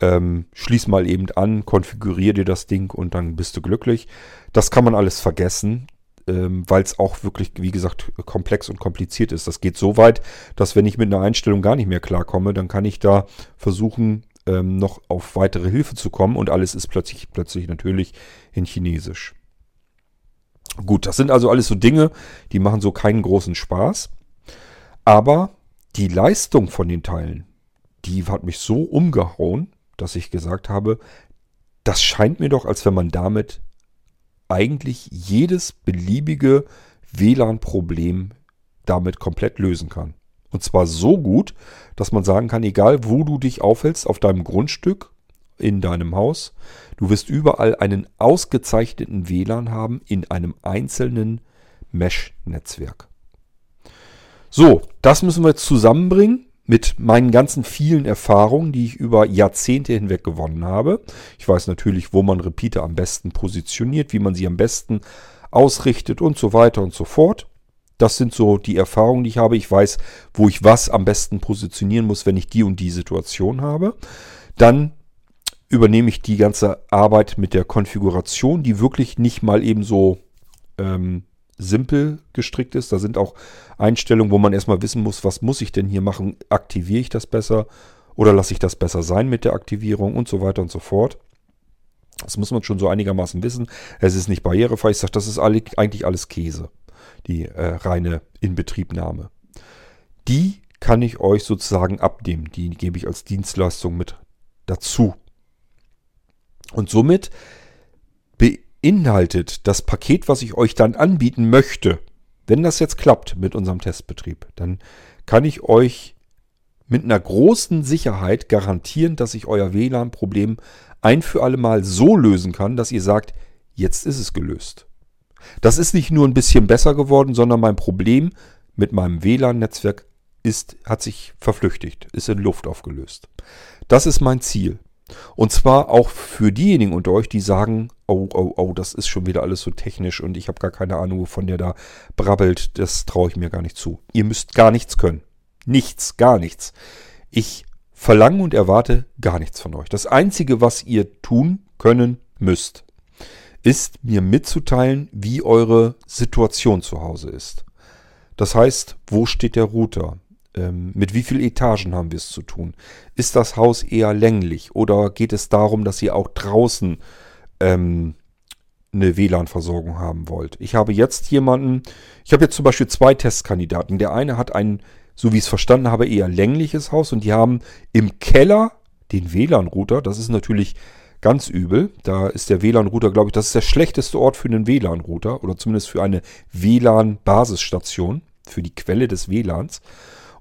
Speaker 1: ähm, schließ mal eben an, konfigurier dir das Ding und dann bist du glücklich. Das kann man alles vergessen ähm, weil es auch wirklich, wie gesagt, komplex und kompliziert ist. Das geht so weit, dass wenn ich mit einer Einstellung gar nicht mehr klarkomme, dann kann ich da versuchen, ähm, noch auf weitere Hilfe zu kommen und alles ist plötzlich, plötzlich natürlich in Chinesisch. Gut, das sind also alles so Dinge, die machen so keinen großen Spaß. Aber die Leistung von den Teilen, die hat mich so umgehauen, dass ich gesagt habe, das scheint mir doch, als wenn man damit eigentlich jedes beliebige WLAN-Problem damit komplett lösen kann. Und zwar so gut, dass man sagen kann, egal wo du dich aufhältst, auf deinem Grundstück, in deinem Haus, du wirst überall einen ausgezeichneten WLAN haben in einem einzelnen Mesh-Netzwerk. So, das müssen wir jetzt zusammenbringen mit meinen ganzen vielen Erfahrungen, die ich über Jahrzehnte hinweg gewonnen habe. Ich weiß natürlich, wo man Repeater am besten positioniert, wie man sie am besten ausrichtet und so weiter und so fort. Das sind so die Erfahrungen, die ich habe. Ich weiß, wo ich was am besten positionieren muss, wenn ich die und die Situation habe. Dann übernehme ich die ganze Arbeit mit der Konfiguration, die wirklich nicht mal eben so ähm, simpel gestrickt ist. Da sind auch Einstellungen, wo man erstmal wissen muss, was muss ich denn hier machen? Aktiviere ich das besser oder lasse ich das besser sein mit der Aktivierung und so weiter und so fort. Das muss man schon so einigermaßen wissen. Es ist nicht barrierefrei. Ich sage, das ist eigentlich alles Käse. Die äh, reine Inbetriebnahme. Die kann ich euch sozusagen abnehmen. Die gebe ich als Dienstleistung mit dazu. Und somit beinhaltet das Paket, was ich euch dann anbieten möchte, wenn das jetzt klappt mit unserem Testbetrieb, dann kann ich euch mit einer großen Sicherheit garantieren, dass ich euer WLAN-Problem ein für alle Mal so lösen kann, dass ihr sagt, jetzt ist es gelöst. Das ist nicht nur ein bisschen besser geworden, sondern mein Problem mit meinem WLAN-Netzwerk hat sich verflüchtigt, ist in Luft aufgelöst. Das ist mein Ziel. Und zwar auch für diejenigen unter euch, die sagen, oh, oh, oh, das ist schon wieder alles so technisch und ich habe gar keine Ahnung, wovon der da brabbelt. Das traue ich mir gar nicht zu. Ihr müsst gar nichts können. Nichts, gar nichts. Ich verlange und erwarte gar nichts von euch. Das Einzige, was ihr tun können müsst, ist mir mitzuteilen, wie eure Situation zu Hause ist. Das heißt, wo steht der Router? Ähm, mit wie vielen Etagen haben wir es zu tun? Ist das Haus eher länglich oder geht es darum, dass ihr auch draußen ähm, eine WLAN-Versorgung haben wollt? Ich habe jetzt jemanden, ich habe jetzt zum Beispiel zwei Testkandidaten. Der eine hat ein, so wie ich es verstanden habe, eher längliches Haus und die haben im Keller den WLAN-Router. Das ist natürlich ganz übel. Da ist der WLAN-Router, glaube ich, das ist der schlechteste Ort für einen WLAN-Router oder zumindest für eine WLAN-Basisstation, für die Quelle des WLANs.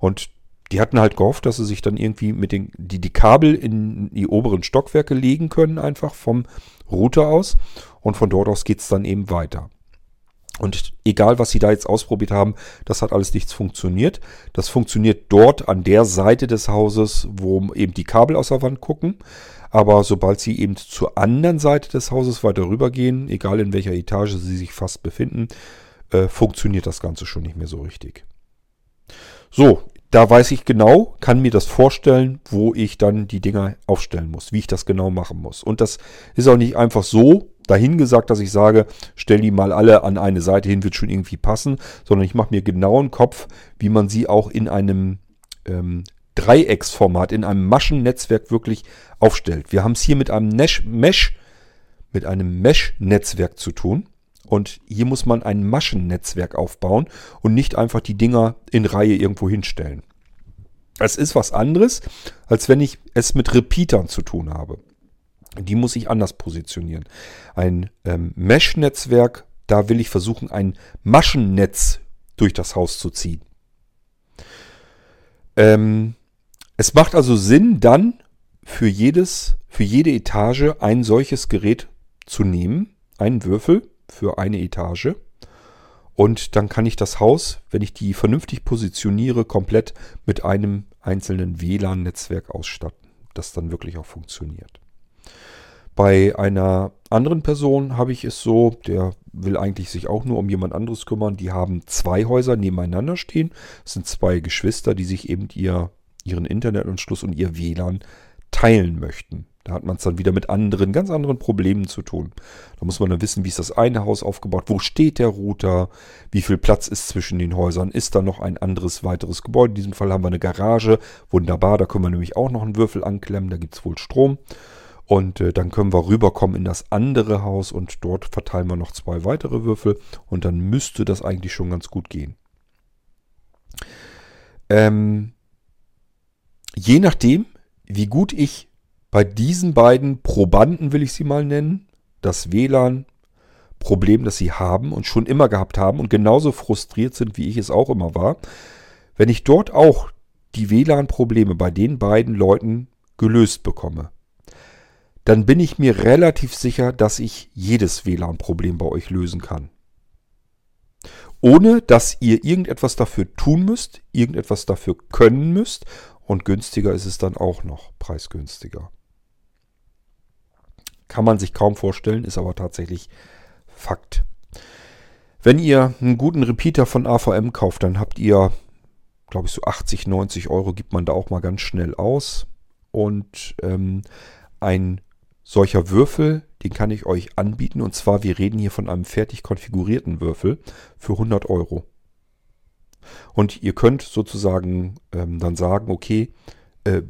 Speaker 1: Und die hatten halt gehofft, dass sie sich dann irgendwie mit den, die, die Kabel in die oberen Stockwerke legen können, einfach vom Router aus. Und von dort aus geht es dann eben weiter. Und egal, was sie da jetzt ausprobiert haben, das hat alles nichts funktioniert. Das funktioniert dort an der Seite des Hauses, wo eben die Kabel aus der Wand gucken. Aber sobald sie eben zur anderen Seite des Hauses weiter rübergehen, egal in welcher Etage sie sich fast befinden, äh, funktioniert das Ganze schon nicht mehr so richtig. So, da weiß ich genau, kann mir das vorstellen, wo ich dann die Dinger aufstellen muss, wie ich das genau machen muss. Und das ist auch nicht einfach so dahingesagt, dass ich sage, stell die mal alle an eine Seite hin, wird schon irgendwie passen, sondern ich mache mir genau einen Kopf, wie man sie auch in einem ähm, Dreiecksformat, in einem Maschennetzwerk wirklich aufstellt. Wir haben es hier mit einem Mesh, Mesh mit einem Mesh-Netzwerk zu tun. Und hier muss man ein Maschennetzwerk aufbauen und nicht einfach die Dinger in Reihe irgendwo hinstellen. Es ist was anderes, als wenn ich es mit Repeatern zu tun habe. Die muss ich anders positionieren. Ein ähm, Mesh-Netzwerk, da will ich versuchen, ein Maschennetz durch das Haus zu ziehen. Ähm, es macht also Sinn, dann für jedes, für jede Etage ein solches Gerät zu nehmen, einen Würfel, für eine Etage. Und dann kann ich das Haus, wenn ich die vernünftig positioniere, komplett mit einem einzelnen WLAN-Netzwerk ausstatten, das dann wirklich auch funktioniert. Bei einer anderen Person habe ich es so, der will eigentlich sich auch nur um jemand anderes kümmern. Die haben zwei Häuser nebeneinander stehen. Das sind zwei Geschwister, die sich eben ihr, ihren Internetanschluss und ihr WLAN teilen möchten. Da hat man es dann wieder mit anderen, ganz anderen Problemen zu tun. Da muss man dann wissen, wie ist das eine Haus aufgebaut, wo steht der Router, wie viel Platz ist zwischen den Häusern, ist da noch ein anderes weiteres Gebäude. In diesem Fall haben wir eine Garage, wunderbar, da können wir nämlich auch noch einen Würfel anklemmen, da gibt es wohl Strom. Und äh, dann können wir rüberkommen in das andere Haus und dort verteilen wir noch zwei weitere Würfel und dann müsste das eigentlich schon ganz gut gehen. Ähm, je nachdem, wie gut ich bei diesen beiden Probanden, will ich sie mal nennen, das WLAN-Problem, das sie haben und schon immer gehabt haben und genauso frustriert sind, wie ich es auch immer war, wenn ich dort auch die WLAN-Probleme bei den beiden Leuten gelöst bekomme, dann bin ich mir relativ sicher, dass ich jedes WLAN-Problem bei euch lösen kann. Ohne dass ihr irgendetwas dafür tun müsst, irgendetwas dafür können müsst und günstiger ist es dann auch noch, preisgünstiger. Kann man sich kaum vorstellen, ist aber tatsächlich Fakt. Wenn ihr einen guten Repeater von AVM kauft, dann habt ihr, glaube ich, so 80, 90 Euro gibt man da auch mal ganz schnell aus. Und ähm, ein solcher Würfel, den kann ich euch anbieten. Und zwar, wir reden hier von einem fertig konfigurierten Würfel für 100 Euro. Und ihr könnt sozusagen ähm, dann sagen, okay, äh,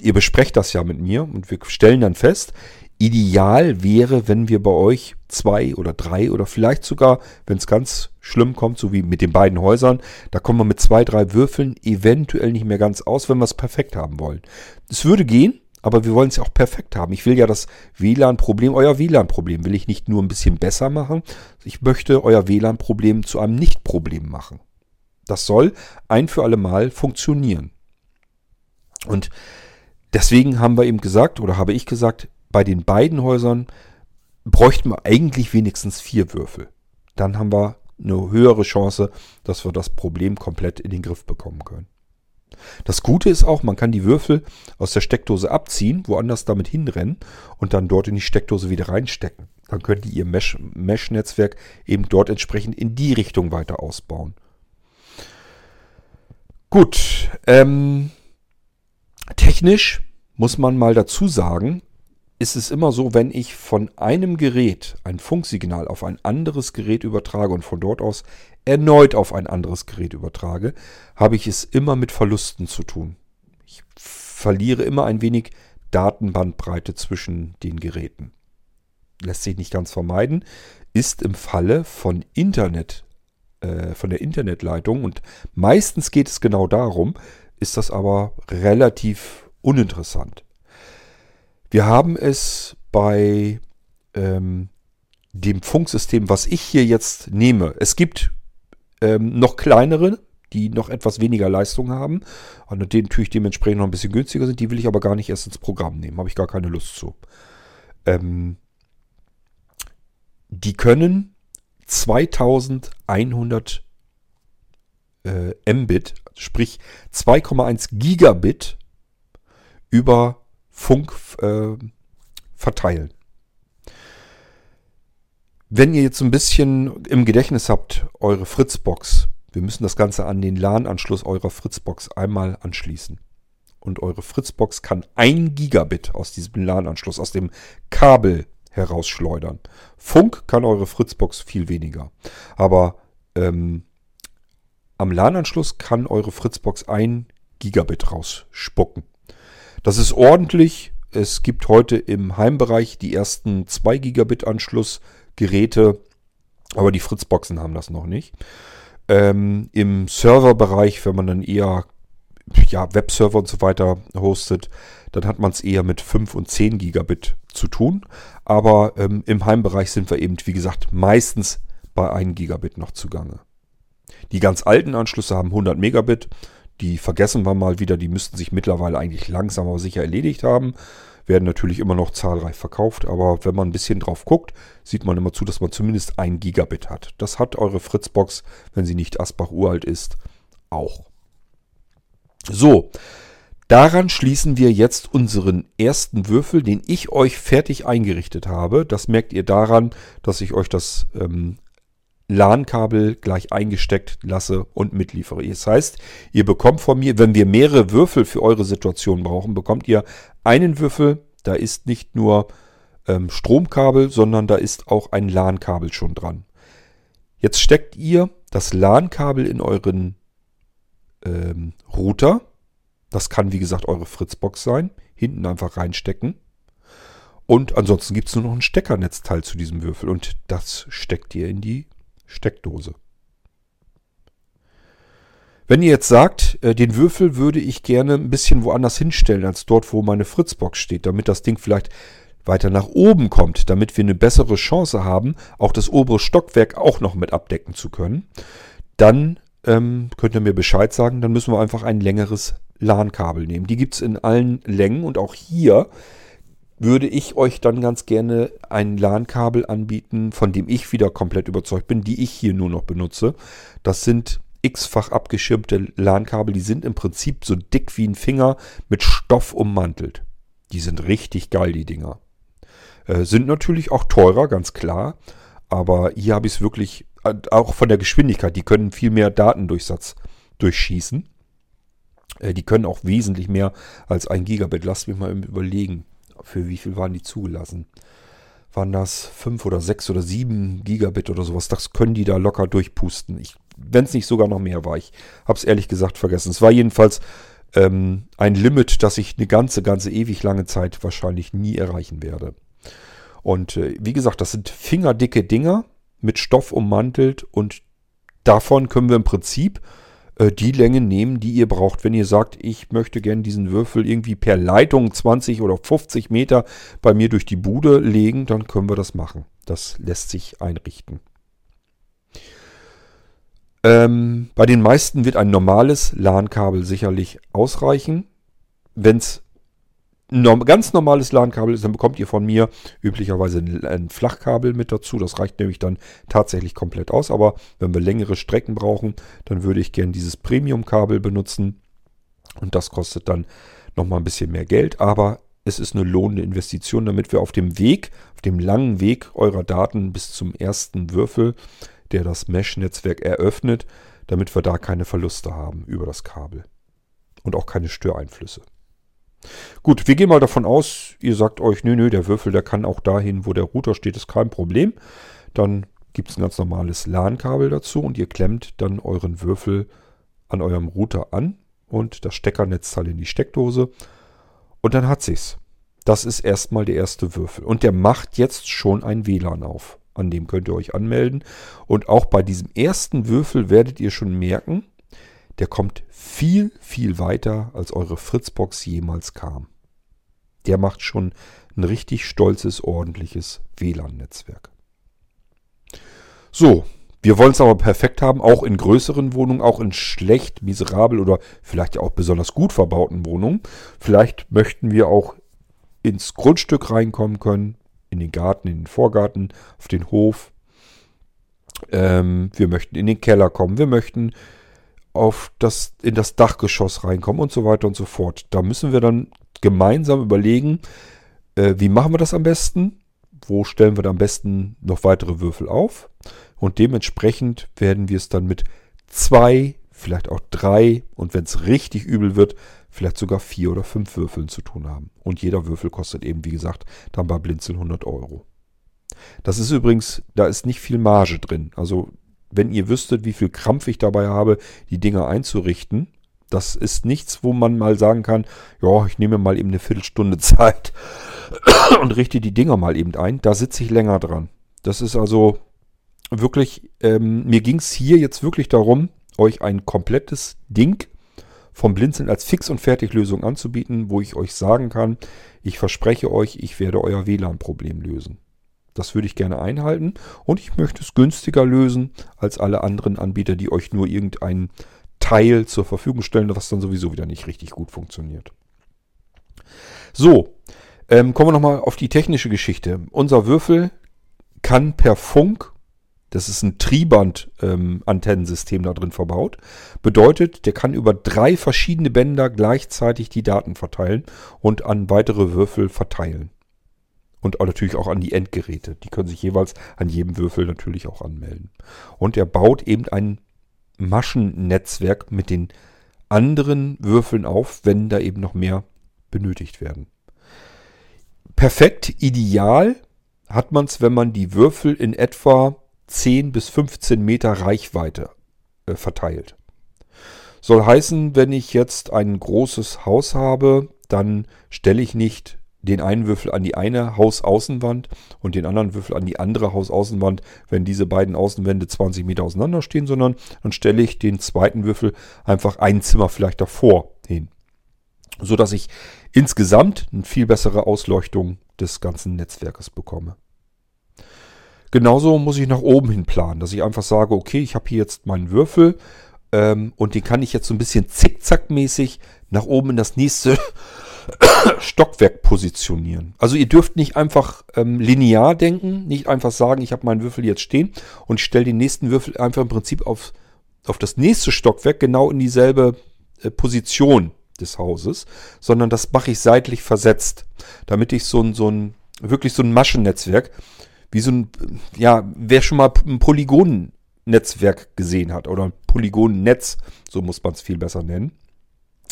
Speaker 1: ihr besprecht das ja mit mir und wir stellen dann fest, Ideal wäre, wenn wir bei euch zwei oder drei oder vielleicht sogar, wenn es ganz schlimm kommt, so wie mit den beiden Häusern, da kommen wir mit zwei, drei Würfeln eventuell nicht mehr ganz aus, wenn wir es perfekt haben wollen. Es würde gehen, aber wir wollen es ja auch perfekt haben. Ich will ja das WLAN-Problem, euer WLAN-Problem, will ich nicht nur ein bisschen besser machen. Ich möchte euer WLAN-Problem zu einem Nicht-Problem machen. Das soll ein für alle Mal funktionieren. Und deswegen haben wir eben gesagt, oder habe ich gesagt, bei den beiden Häusern bräuchten wir eigentlich wenigstens vier Würfel. dann haben wir eine höhere Chance, dass wir das Problem komplett in den Griff bekommen können. Das Gute ist auch, man kann die Würfel aus der Steckdose abziehen, woanders damit hinrennen und dann dort in die Steckdose wieder reinstecken. Dann könnt ihr ihr Mesh-Netzwerk eben dort entsprechend in die Richtung weiter ausbauen. Gut, ähm, technisch muss man mal dazu sagen, ist es immer so, wenn ich von einem Gerät ein Funksignal auf ein anderes Gerät übertrage und von dort aus erneut auf ein anderes Gerät übertrage, habe ich es immer mit Verlusten zu tun. Ich verliere immer ein wenig Datenbandbreite zwischen den Geräten. Lässt sich nicht ganz vermeiden, ist im Falle von Internet, äh, von der Internetleitung und meistens geht es genau darum, ist das aber relativ uninteressant. Wir haben es bei ähm, dem Funksystem, was ich hier jetzt nehme. Es gibt ähm, noch kleinere, die noch etwas weniger Leistung haben und die natürlich dementsprechend noch ein bisschen günstiger sind. Die will ich aber gar nicht erst ins Programm nehmen. Habe ich gar keine Lust zu. Ähm, die können 2100 äh, Mbit, sprich 2,1 Gigabit über Funk äh, verteilen. Wenn ihr jetzt ein bisschen im Gedächtnis habt, eure Fritzbox, wir müssen das Ganze an den LAN-Anschluss eurer Fritzbox einmal anschließen. Und eure Fritzbox kann ein Gigabit aus diesem LAN-Anschluss, aus dem Kabel herausschleudern. Funk kann eure Fritzbox viel weniger. Aber ähm, am LAN-Anschluss kann eure Fritzbox ein Gigabit rausspucken. Das ist ordentlich. Es gibt heute im Heimbereich die ersten 2 Gigabit Anschluss Geräte, aber die Fritzboxen haben das noch nicht. Ähm, Im Serverbereich, wenn man dann eher ja, Webserver und so weiter hostet, dann hat man es eher mit 5 und 10 Gigabit zu tun. Aber ähm, im Heimbereich sind wir eben, wie gesagt, meistens bei 1 Gigabit noch zugange. Die ganz alten Anschlüsse haben 100 Megabit. Die vergessen wir mal wieder. Die müssten sich mittlerweile eigentlich langsam aber sicher erledigt haben werden natürlich immer noch zahlreich verkauft, aber wenn man ein bisschen drauf guckt, sieht man immer zu, dass man zumindest ein Gigabit hat. Das hat eure Fritzbox, wenn sie nicht Asbach uralt ist, auch. So, daran schließen wir jetzt unseren ersten Würfel, den ich euch fertig eingerichtet habe. Das merkt ihr daran, dass ich euch das ähm, LAN-Kabel gleich eingesteckt lasse und mitliefere. Das heißt, ihr bekommt von mir, wenn wir mehrere Würfel für eure Situation brauchen, bekommt ihr einen Würfel. Da ist nicht nur ähm, Stromkabel, sondern da ist auch ein LAN-Kabel schon dran. Jetzt steckt ihr das LAN-Kabel in euren ähm, Router. Das kann wie gesagt eure Fritzbox sein. Hinten einfach reinstecken. Und ansonsten gibt es nur noch ein Steckernetzteil zu diesem Würfel und das steckt ihr in die Steckdose. Wenn ihr jetzt sagt, äh, den Würfel würde ich gerne ein bisschen woanders hinstellen, als dort, wo meine Fritzbox steht, damit das Ding vielleicht weiter nach oben kommt, damit wir eine bessere Chance haben, auch das obere Stockwerk auch noch mit abdecken zu können, dann ähm, könnt ihr mir Bescheid sagen, dann müssen wir einfach ein längeres LAN-Kabel nehmen. Die gibt es in allen Längen und auch hier würde ich euch dann ganz gerne ein LAN-Kabel anbieten, von dem ich wieder komplett überzeugt bin, die ich hier nur noch benutze. Das sind x-fach abgeschirmte LAN-Kabel, die sind im Prinzip so dick wie ein Finger mit Stoff ummantelt. Die sind richtig geil, die Dinger. Äh, sind natürlich auch teurer, ganz klar. Aber hier habe ich es wirklich, äh, auch von der Geschwindigkeit, die können viel mehr Datendurchsatz durchschießen. Äh, die können auch wesentlich mehr als ein Gigabit. Lasst mich mal überlegen für wie viel waren die zugelassen? Waren das 5 oder 6 oder 7 Gigabit oder sowas? Das können die da locker durchpusten. Wenn es nicht sogar noch mehr war. Ich habe es ehrlich gesagt vergessen. Es war jedenfalls ähm, ein Limit, das ich eine ganze, ganze ewig lange Zeit wahrscheinlich nie erreichen werde. Und äh, wie gesagt, das sind fingerdicke Dinger mit Stoff ummantelt und davon können wir im Prinzip äh, die Länge nehmen, die ihr braucht. Wenn ihr sagt, ich möchte gerne diesen Würfel irgendwie per Leitung 20 oder 50 Meter bei mir durch die Bude legen, dann können wir das machen. Das lässt sich einrichten. Ähm, bei den meisten wird ein normales LAN-Kabel sicherlich ausreichen. Wenn es ganz normales LAN-Kabel ist, dann bekommt ihr von mir üblicherweise ein, Flachkabel mit dazu. Das reicht nämlich dann tatsächlich komplett aus. Aber wenn wir längere Strecken brauchen, dann würde ich gerne dieses Premium-Kabel benutzen. Und das kostet dann nochmal ein bisschen mehr Geld. Aber es ist eine lohnende Investition, damit wir auf dem Weg, auf dem langen Weg eurer Daten bis zum ersten Würfel, der das Mesh-Netzwerk eröffnet, damit wir da keine Verluste haben über das Kabel. Und auch keine Störeinflüsse. Gut, wir gehen mal davon aus, ihr sagt euch, nö, nö, der Würfel, der kann auch dahin, wo der Router steht, ist kein Problem. Dann gibt es ein ganz normales LAN-Kabel dazu und ihr klemmt dann euren Würfel an eurem Router an und das Steckernetzteil in die Steckdose und dann hat sich's. Das ist erstmal der erste Würfel und der macht jetzt schon ein WLAN auf. An dem könnt ihr euch anmelden und auch bei diesem ersten Würfel werdet ihr schon merken, der kommt viel, viel weiter, als eure Fritzbox jemals kam. Der macht schon ein richtig stolzes, ordentliches WLAN-Netzwerk. So, wir wollen es aber perfekt haben, auch in größeren Wohnungen, auch in schlecht, miserabel oder vielleicht auch besonders gut verbauten Wohnungen. Vielleicht möchten wir auch ins Grundstück reinkommen können, in den Garten, in den Vorgarten, auf den Hof. Ähm, wir möchten in den Keller kommen, wir möchten auf das, in das Dachgeschoss reinkommen und so weiter und so fort. Da müssen wir dann gemeinsam überlegen, äh, wie machen wir das am besten? Wo stellen wir da am besten noch weitere Würfel auf? Und dementsprechend werden wir es dann mit zwei, vielleicht auch drei und wenn es richtig übel wird, vielleicht sogar vier oder fünf Würfeln zu tun haben. Und jeder Würfel kostet eben, wie gesagt, dann bei Blinzeln 100 Euro. Das ist übrigens, da ist nicht viel Marge drin. Also wenn ihr wüsstet, wie viel Krampf ich dabei habe, die Dinger einzurichten, das ist nichts, wo man mal sagen kann, ja, ich nehme mal eben eine Viertelstunde (laughs) Zeit (coughs) und richte die Dinger mal eben ein. Da sitze ich länger dran. Das ist also wirklich, ähm, mir ging es hier jetzt wirklich darum, euch ein komplettes Ding vom Blinzeln als Fix- und Fertiglösung anzubieten, wo ich euch sagen kann, ich verspreche euch, ich werde euer WLAN-Problem lösen. Das würde ich gerne einhalten und ich möchte es günstiger lösen als alle anderen Anbieter, die euch nur irgendeinen Teil zur Verfügung stellen, was dann sowieso wieder nicht richtig gut funktioniert. So, ähm, kommen wir nochmal auf die technische Geschichte. Unser Würfel kann per Funk, das ist ein Triband-Antennensystem ähm, da drin verbaut, bedeutet, der kann über drei verschiedene Bänder gleichzeitig die Daten verteilen und an weitere Würfel verteilen. Und natürlich auch an die Endgeräte. Die können sich jeweils an jedem Würfel natürlich auch anmelden. Und er baut eben ein Maschennetzwerk mit den anderen Würfeln auf, wenn da eben noch mehr benötigt werden. Perfekt, ideal hat man es, wenn man die Würfel in etwa 10 bis 15 Meter Reichweite äh, verteilt. Soll heißen, wenn ich jetzt ein großes Haus habe, dann stelle ich nicht den einen Würfel an die eine Hausaußenwand und den anderen Würfel an die andere Hausaußenwand, wenn diese beiden Außenwände 20 Meter auseinander stehen, sondern dann stelle ich den zweiten Würfel einfach ein Zimmer vielleicht davor hin. So dass ich insgesamt eine viel bessere Ausleuchtung des ganzen Netzwerkes bekomme. Genauso muss ich nach oben hin planen, dass ich einfach sage, okay, ich habe hier jetzt meinen Würfel ähm, und den kann ich jetzt so ein bisschen zickzackmäßig nach oben in das nächste Stockwerk positionieren. Also ihr dürft nicht einfach ähm, linear denken, nicht einfach sagen, ich habe meinen Würfel jetzt stehen und stelle den nächsten Würfel einfach im Prinzip auf, auf das nächste Stockwerk genau in dieselbe äh, Position des Hauses, sondern das mache ich seitlich versetzt, damit ich so ein, so ein wirklich so ein Maschennetzwerk, wie so ein, ja, wer schon mal ein Polygonennetzwerk gesehen hat oder ein Polygonnetz, so muss man es viel besser nennen,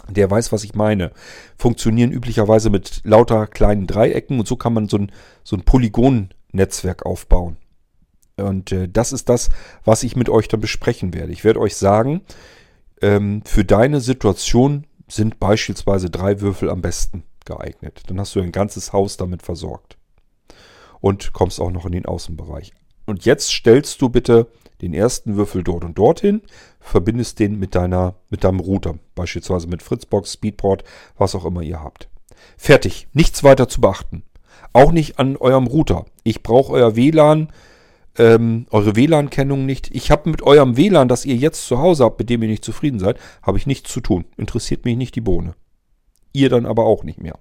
Speaker 1: der weiß, was ich meine. Funktionieren üblicherweise mit lauter kleinen Dreiecken und so kann man so ein, so ein Polygon-Netzwerk aufbauen. Und äh, das ist das, was ich mit euch dann besprechen werde. Ich werde euch sagen, ähm, für deine Situation sind beispielsweise drei Würfel am besten geeignet. Dann hast du ein ganzes Haus damit versorgt. Und kommst auch noch in den Außenbereich. Und jetzt stellst du bitte den ersten Würfel dort und dorthin, verbindest den mit, deiner, mit deinem Router, beispielsweise mit Fritzbox, Speedport, was auch immer ihr habt. Fertig, nichts weiter zu beachten. Auch nicht an eurem Router. Ich brauche euer WLAN, ähm, eure WLAN-Kennung nicht. Ich habe mit eurem WLAN, das ihr jetzt zu Hause habt, mit dem ihr nicht zufrieden seid, habe ich nichts zu tun. Interessiert mich nicht die Bohne. Ihr dann aber auch nicht mehr.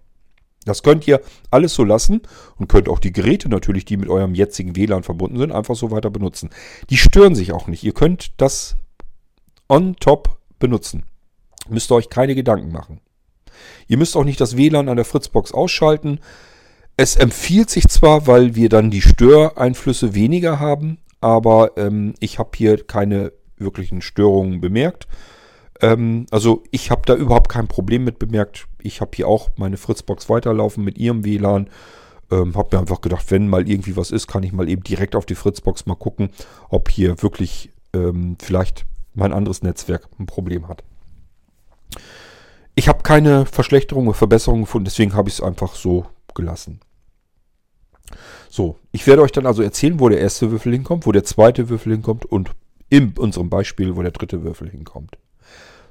Speaker 1: Das könnt ihr alles so lassen und könnt auch die Geräte natürlich, die mit eurem jetzigen WLAN verbunden sind, einfach so weiter benutzen. Die stören sich auch nicht. Ihr könnt das on top benutzen. Müsst ihr euch keine Gedanken machen. Ihr müsst auch nicht das WLAN an der Fritzbox ausschalten. Es empfiehlt sich zwar, weil wir dann die Störeinflüsse weniger haben, aber ähm, ich habe hier keine wirklichen Störungen bemerkt. Ähm, also ich habe da überhaupt kein Problem mit bemerkt. Ich habe hier auch meine Fritzbox weiterlaufen mit ihrem WLAN. Ähm, habe mir einfach gedacht, wenn mal irgendwie was ist, kann ich mal eben direkt auf die Fritzbox mal gucken, ob hier wirklich ähm, vielleicht mein anderes Netzwerk ein Problem hat. Ich habe keine Verschlechterung oder Verbesserung gefunden, deswegen habe ich es einfach so gelassen. So, ich werde euch dann also erzählen, wo der erste Würfel hinkommt, wo der zweite Würfel hinkommt und in unserem Beispiel, wo der dritte Würfel hinkommt.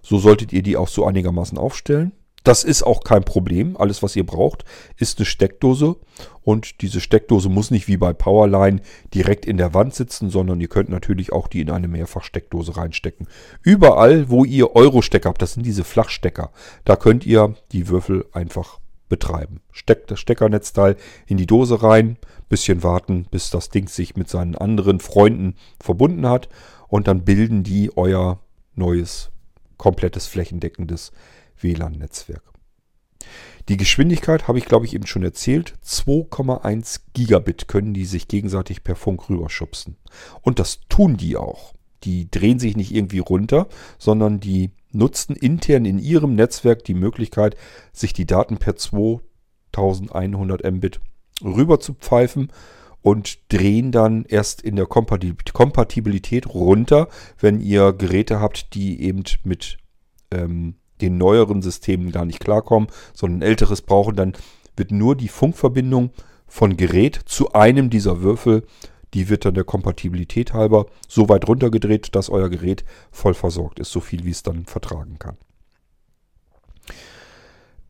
Speaker 1: So solltet ihr die auch so einigermaßen aufstellen. Das ist auch kein Problem. Alles, was ihr braucht, ist eine Steckdose. Und diese Steckdose muss nicht wie bei Powerline direkt in der Wand sitzen, sondern ihr könnt natürlich auch die in eine Mehrfachsteckdose reinstecken. Überall, wo ihr Euro-Stecker habt, das sind diese Flachstecker, da könnt ihr die Würfel einfach betreiben. Steckt das Steckernetzteil in die Dose rein, bisschen warten, bis das Ding sich mit seinen anderen Freunden verbunden hat und dann bilden die euer neues komplettes flächendeckendes WLAN-Netzwerk. Die Geschwindigkeit habe ich, glaube ich, eben schon erzählt. 2,1 Gigabit können die sich gegenseitig per Funk rüberschubsen. Und das tun die auch. Die drehen sich nicht irgendwie runter, sondern die nutzen intern in ihrem Netzwerk die Möglichkeit, sich die Daten per 2100 Mbit rüber zu pfeifen und drehen dann erst in der Kompatibilität runter, wenn ihr Geräte habt, die eben mit ähm, den neueren Systemen gar nicht klarkommen, sondern älteres brauchen, dann wird nur die Funkverbindung von Gerät zu einem dieser Würfel, die wird dann der Kompatibilität halber so weit runtergedreht, dass euer Gerät voll versorgt ist, so viel wie es dann vertragen kann.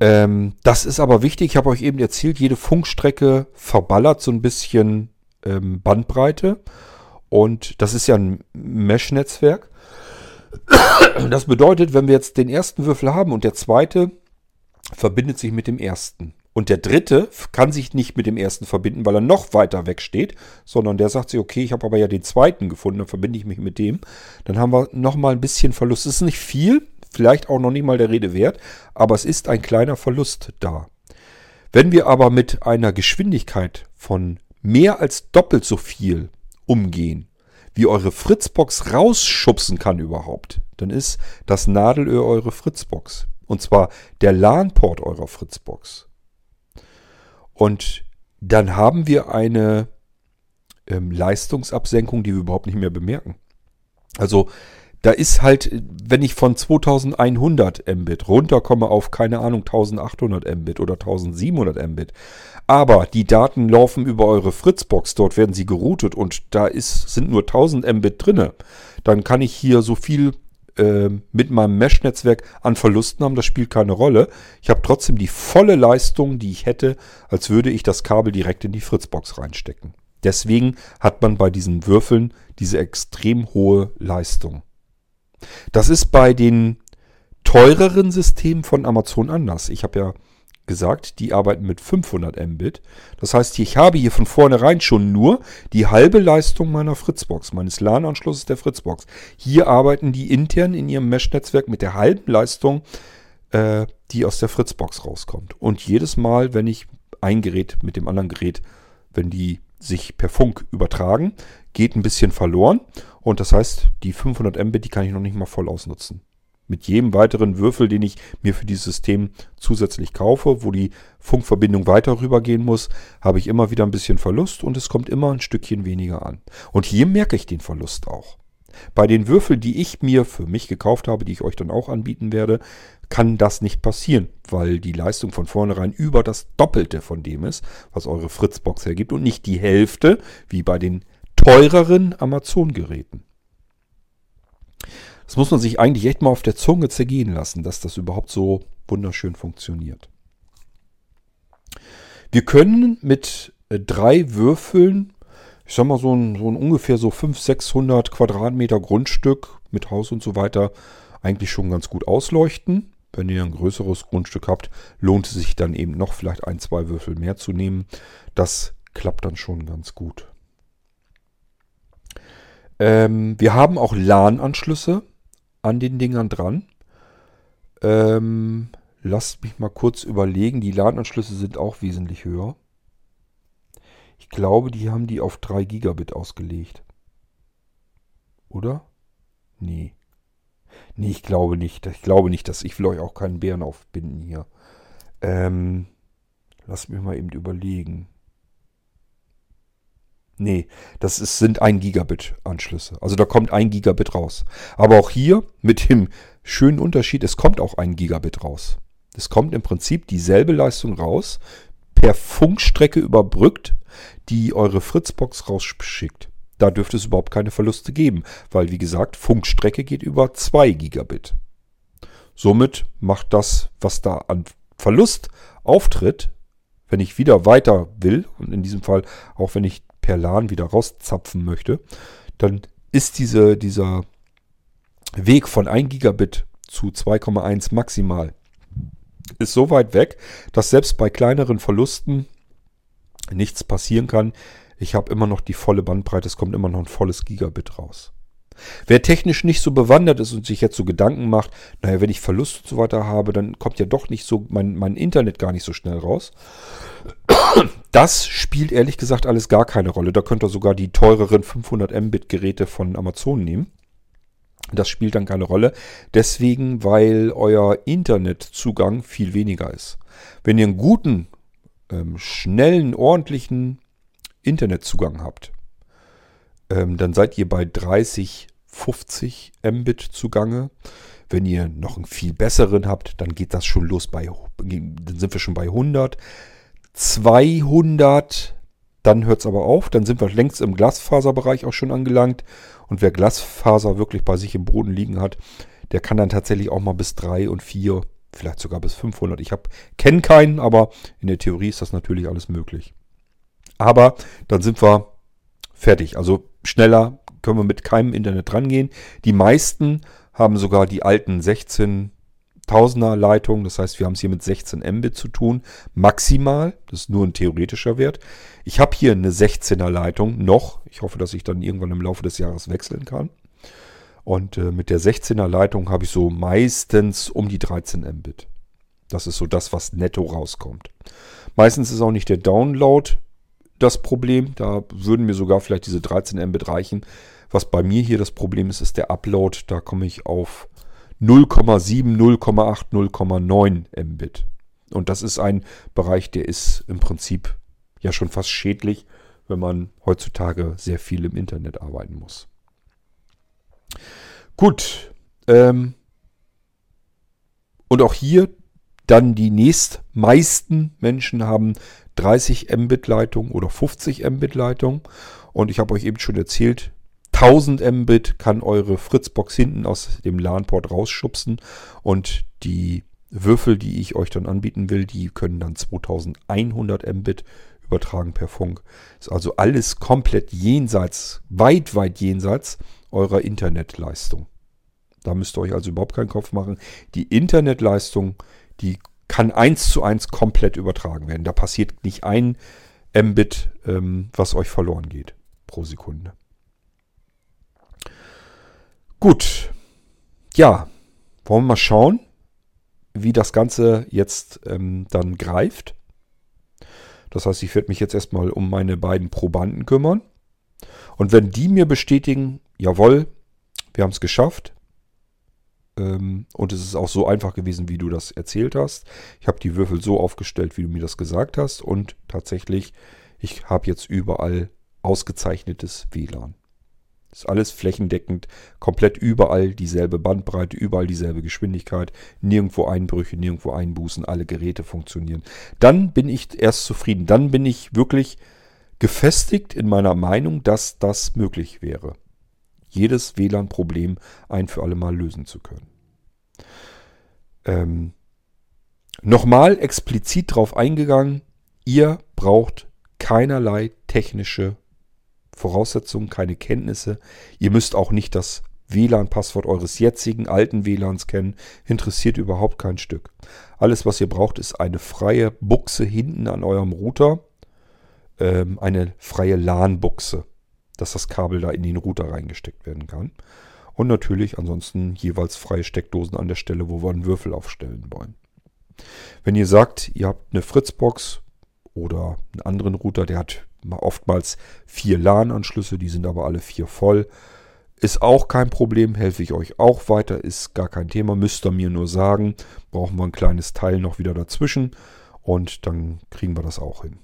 Speaker 1: Ähm, das ist aber wichtig, ich habe euch eben erzählt, jede Funkstrecke verballert so ein bisschen ähm, Bandbreite. Und das ist ja ein Mesh-Netzwerk. Das bedeutet, wenn wir jetzt den ersten Würfel haben und der zweite verbindet sich mit dem ersten. Und der dritte kann sich nicht mit dem ersten verbinden, weil er noch weiter weg steht, sondern der sagt sich, okay, ich habe aber ja den zweiten gefunden, dann verbinde ich mich mit dem. Dann haben wir nochmal ein bisschen Verlust. Es ist nicht viel, vielleicht auch noch nicht mal der Rede wert, aber es ist ein kleiner Verlust da. Wenn wir aber mit einer Geschwindigkeit von mehr als doppelt so viel umgehen, wie eure Fritzbox rausschubsen kann überhaupt, dann ist das Nadelöhr eure Fritzbox. Und zwar der LAN-Port eurer Fritzbox. Und dann haben wir eine ähm, Leistungsabsenkung, die wir überhaupt nicht mehr bemerken. Also da ist halt, wenn ich von 2100 Mbit runterkomme auf, keine Ahnung, 1800 Mbit oder 1700 Mbit, aber die Daten laufen über eure Fritzbox, dort werden sie geroutet und da ist, sind nur 1000 Mbit drinne, dann kann ich hier so viel äh, mit meinem Mesh-Netzwerk an Verlusten haben, das spielt keine Rolle. Ich habe trotzdem die volle Leistung, die ich hätte, als würde ich das Kabel direkt in die Fritzbox reinstecken. Deswegen hat man bei diesen Würfeln diese extrem hohe Leistung. Das ist bei den teureren Systemen von Amazon anders. Ich habe ja gesagt, die arbeiten mit 500 Mbit. Das heißt, ich habe hier von vornherein schon nur die halbe Leistung meiner Fritzbox, meines LAN-Anschlusses der Fritzbox. Hier arbeiten die intern in ihrem Mesh-Netzwerk mit der halben Leistung, äh, die aus der Fritzbox rauskommt. Und jedes Mal, wenn ich ein Gerät mit dem anderen Gerät, wenn die sich per Funk übertragen, geht ein bisschen verloren. Und das heißt, die 500 Mbit, die kann ich noch nicht mal voll ausnutzen. Mit jedem weiteren Würfel, den ich mir für dieses System zusätzlich kaufe, wo die Funkverbindung weiter rübergehen muss, habe ich immer wieder ein bisschen Verlust und es kommt immer ein Stückchen weniger an. Und hier merke ich den Verlust auch. Bei den Würfeln, die ich mir für mich gekauft habe, die ich euch dann auch anbieten werde, kann das nicht passieren, weil die Leistung von vornherein über das Doppelte von dem ist, was eure Fritzbox hergibt und nicht die Hälfte wie bei den teureren Amazon-Geräten. Das muss man sich eigentlich echt mal auf der Zunge zergehen lassen, dass das überhaupt so wunderschön funktioniert. Wir können mit äh, drei Würfeln, ich sag mal so ein, so ein ungefähr so 500, 600 Quadratmeter Grundstück mit Haus und so weiter, eigentlich schon ganz gut ausleuchten. Wenn ihr ein größeres Grundstück habt, lohnt es sich dann eben noch vielleicht ein, zwei Würfel mehr zu nehmen. Das klappt dann schon ganz gut. Ähm, wir haben auch LAN-Anschlüsse an den Dingern dran. Ähm, lasst mich mal kurz überlegen. Die LAN-Anschlüsse sind auch wesentlich höher. Ich glaube, die haben die auf 3 Gigabit ausgelegt. Oder? Nee. Nee, ich glaube nicht. Ich glaube nicht, dass ich will euch auch keinen Bären aufbinden hier. Ähm, lasst mich mal eben überlegen. Nee, das ist, sind 1 Gigabit Anschlüsse. Also da kommt 1 Gigabit raus. Aber auch hier mit dem schönen Unterschied, es kommt auch 1 Gigabit raus. Es kommt im Prinzip dieselbe Leistung raus, per Funkstrecke überbrückt, die eure Fritzbox rausschickt. Da dürfte es überhaupt keine Verluste geben, weil wie gesagt, Funkstrecke geht über 2 Gigabit. Somit macht das, was da an Verlust auftritt, wenn ich wieder weiter will, und in diesem Fall auch wenn ich per LAN wieder rauszapfen möchte, dann ist diese, dieser Weg von 1 Gigabit zu 2,1 maximal ist so weit weg, dass selbst bei kleineren Verlusten nichts passieren kann. Ich habe immer noch die volle Bandbreite, es kommt immer noch ein volles Gigabit raus. Wer technisch nicht so bewandert ist und sich jetzt so Gedanken macht, naja, wenn ich Verlust und so weiter habe, dann kommt ja doch nicht so mein, mein Internet gar nicht so schnell raus. Das spielt ehrlich gesagt alles gar keine Rolle. Da könnt ihr sogar die teureren 500 Mbit Geräte von Amazon nehmen. Das spielt dann keine Rolle. Deswegen, weil euer Internetzugang viel weniger ist. Wenn ihr einen guten, ähm, schnellen, ordentlichen Internetzugang habt, ähm, dann seid ihr bei 30, 50 Mbit zugange. Wenn ihr noch einen viel besseren habt, dann geht das schon los bei, dann sind wir schon bei 100. 200, dann hört es aber auf. Dann sind wir längst im Glasfaserbereich auch schon angelangt. Und wer Glasfaser wirklich bei sich im Boden liegen hat, der kann dann tatsächlich auch mal bis 3 und 4, vielleicht sogar bis 500. Ich kenne keinen, aber in der Theorie ist das natürlich alles möglich. Aber dann sind wir fertig. Also schneller können wir mit keinem Internet rangehen. Die meisten haben sogar die alten 16 Tausender Leitung. Das heißt, wir haben es hier mit 16 Mbit zu tun. Maximal. Das ist nur ein theoretischer Wert. Ich habe hier eine 16er Leitung noch. Ich hoffe, dass ich dann irgendwann im Laufe des Jahres wechseln kann. Und äh, mit der 16er Leitung habe ich so meistens um die 13 Mbit. Das ist so das, was netto rauskommt. Meistens ist auch nicht der Download das Problem. Da würden mir sogar vielleicht diese 13 Mbit reichen. Was bei mir hier das Problem ist, ist der Upload. Da komme ich auf 0,7, 0,8, 0,9 Mbit. Und das ist ein Bereich, der ist im Prinzip ja schon fast schädlich, wenn man heutzutage sehr viel im Internet arbeiten muss. Gut. Ähm, und auch hier dann die nächstmeisten Menschen haben 30 Mbit Leitung oder 50 Mbit Leitung. Und ich habe euch eben schon erzählt, 1000 Mbit kann eure Fritzbox hinten aus dem LAN-Port rausschubsen und die Würfel, die ich euch dann anbieten will, die können dann 2100 Mbit übertragen per Funk. Ist also alles komplett jenseits, weit, weit jenseits eurer Internetleistung. Da müsst ihr euch also überhaupt keinen Kopf machen. Die Internetleistung, die kann eins zu eins komplett übertragen werden. Da passiert nicht ein Mbit, ähm, was euch verloren geht pro Sekunde. Gut. Ja, wollen wir mal schauen, wie das Ganze jetzt ähm, dann greift. Das heißt, ich werde mich jetzt erstmal um meine beiden Probanden kümmern. Und wenn die mir bestätigen, jawohl, wir haben es geschafft. Ähm, und es ist auch so einfach gewesen, wie du das erzählt hast. Ich habe die Würfel so aufgestellt, wie du mir das gesagt hast. Und tatsächlich, ich habe jetzt überall ausgezeichnetes WLAN. Ist alles flächendeckend, komplett überall dieselbe Bandbreite, überall dieselbe Geschwindigkeit, nirgendwo Einbrüche, nirgendwo Einbußen, alle Geräte funktionieren. Dann bin ich erst zufrieden. Dann bin ich wirklich gefestigt in meiner Meinung, dass das möglich wäre. Jedes WLAN-Problem ein für alle Mal lösen zu können. Ähm, Nochmal explizit darauf eingegangen, ihr braucht keinerlei technische Voraussetzungen, keine Kenntnisse. Ihr müsst auch nicht das WLAN-Passwort eures jetzigen alten WLANs kennen, interessiert überhaupt kein Stück. Alles, was ihr braucht, ist eine freie Buchse hinten an eurem Router, ähm, eine freie LAN-Buchse, dass das Kabel da in den Router reingesteckt werden kann. Und natürlich ansonsten jeweils freie Steckdosen an der Stelle, wo wir einen Würfel aufstellen wollen. Wenn ihr sagt, ihr habt eine Fritzbox oder einen anderen Router, der hat oftmals vier LAN-Anschlüsse, die sind aber alle vier voll. Ist auch kein Problem, helfe ich euch auch weiter, ist gar kein Thema, müsst ihr mir nur sagen. Brauchen wir ein kleines Teil noch wieder dazwischen und dann kriegen wir das auch hin.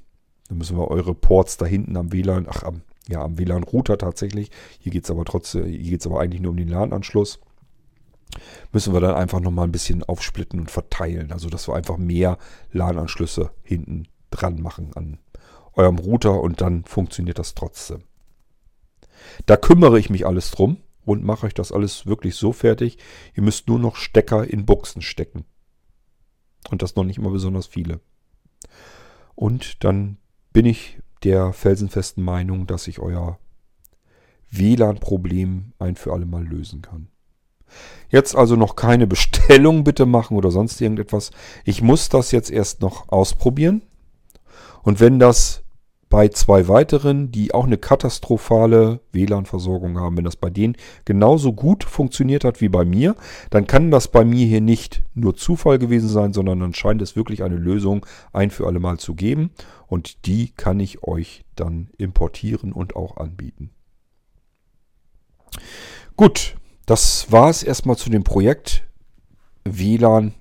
Speaker 1: Dann müssen wir eure Ports da hinten am WLAN, ach, am, ja, am WLAN-Router tatsächlich. Hier geht es aber trotzdem, hier geht es aber eigentlich nur um den LAN-Anschluss. Müssen wir dann einfach nochmal ein bisschen aufsplitten und verteilen. Also, dass wir einfach mehr LAN-Anschlüsse hinten dran machen an eurem Router und dann funktioniert das trotzdem. Da kümmere ich mich alles drum und mache euch das alles wirklich so fertig. Ihr müsst nur noch Stecker in Buchsen stecken. Und das noch nicht mal besonders viele. Und dann bin ich der felsenfesten Meinung, dass ich euer WLAN-Problem ein für alle Mal lösen kann. Jetzt also noch keine (laughs) Bestellung bitte machen oder sonst irgendetwas. Ich muss das jetzt erst noch ausprobieren. Und wenn das bei zwei weiteren, die auch eine katastrophale WLAN-Versorgung haben, wenn das bei denen genauso gut funktioniert hat wie bei mir, dann kann das bei mir hier nicht nur Zufall gewesen sein, sondern dann scheint es wirklich eine Lösung ein für alle Mal zu geben. Und die kann ich euch dann importieren und auch anbieten. Gut, das war es erstmal zu dem Projekt WLAN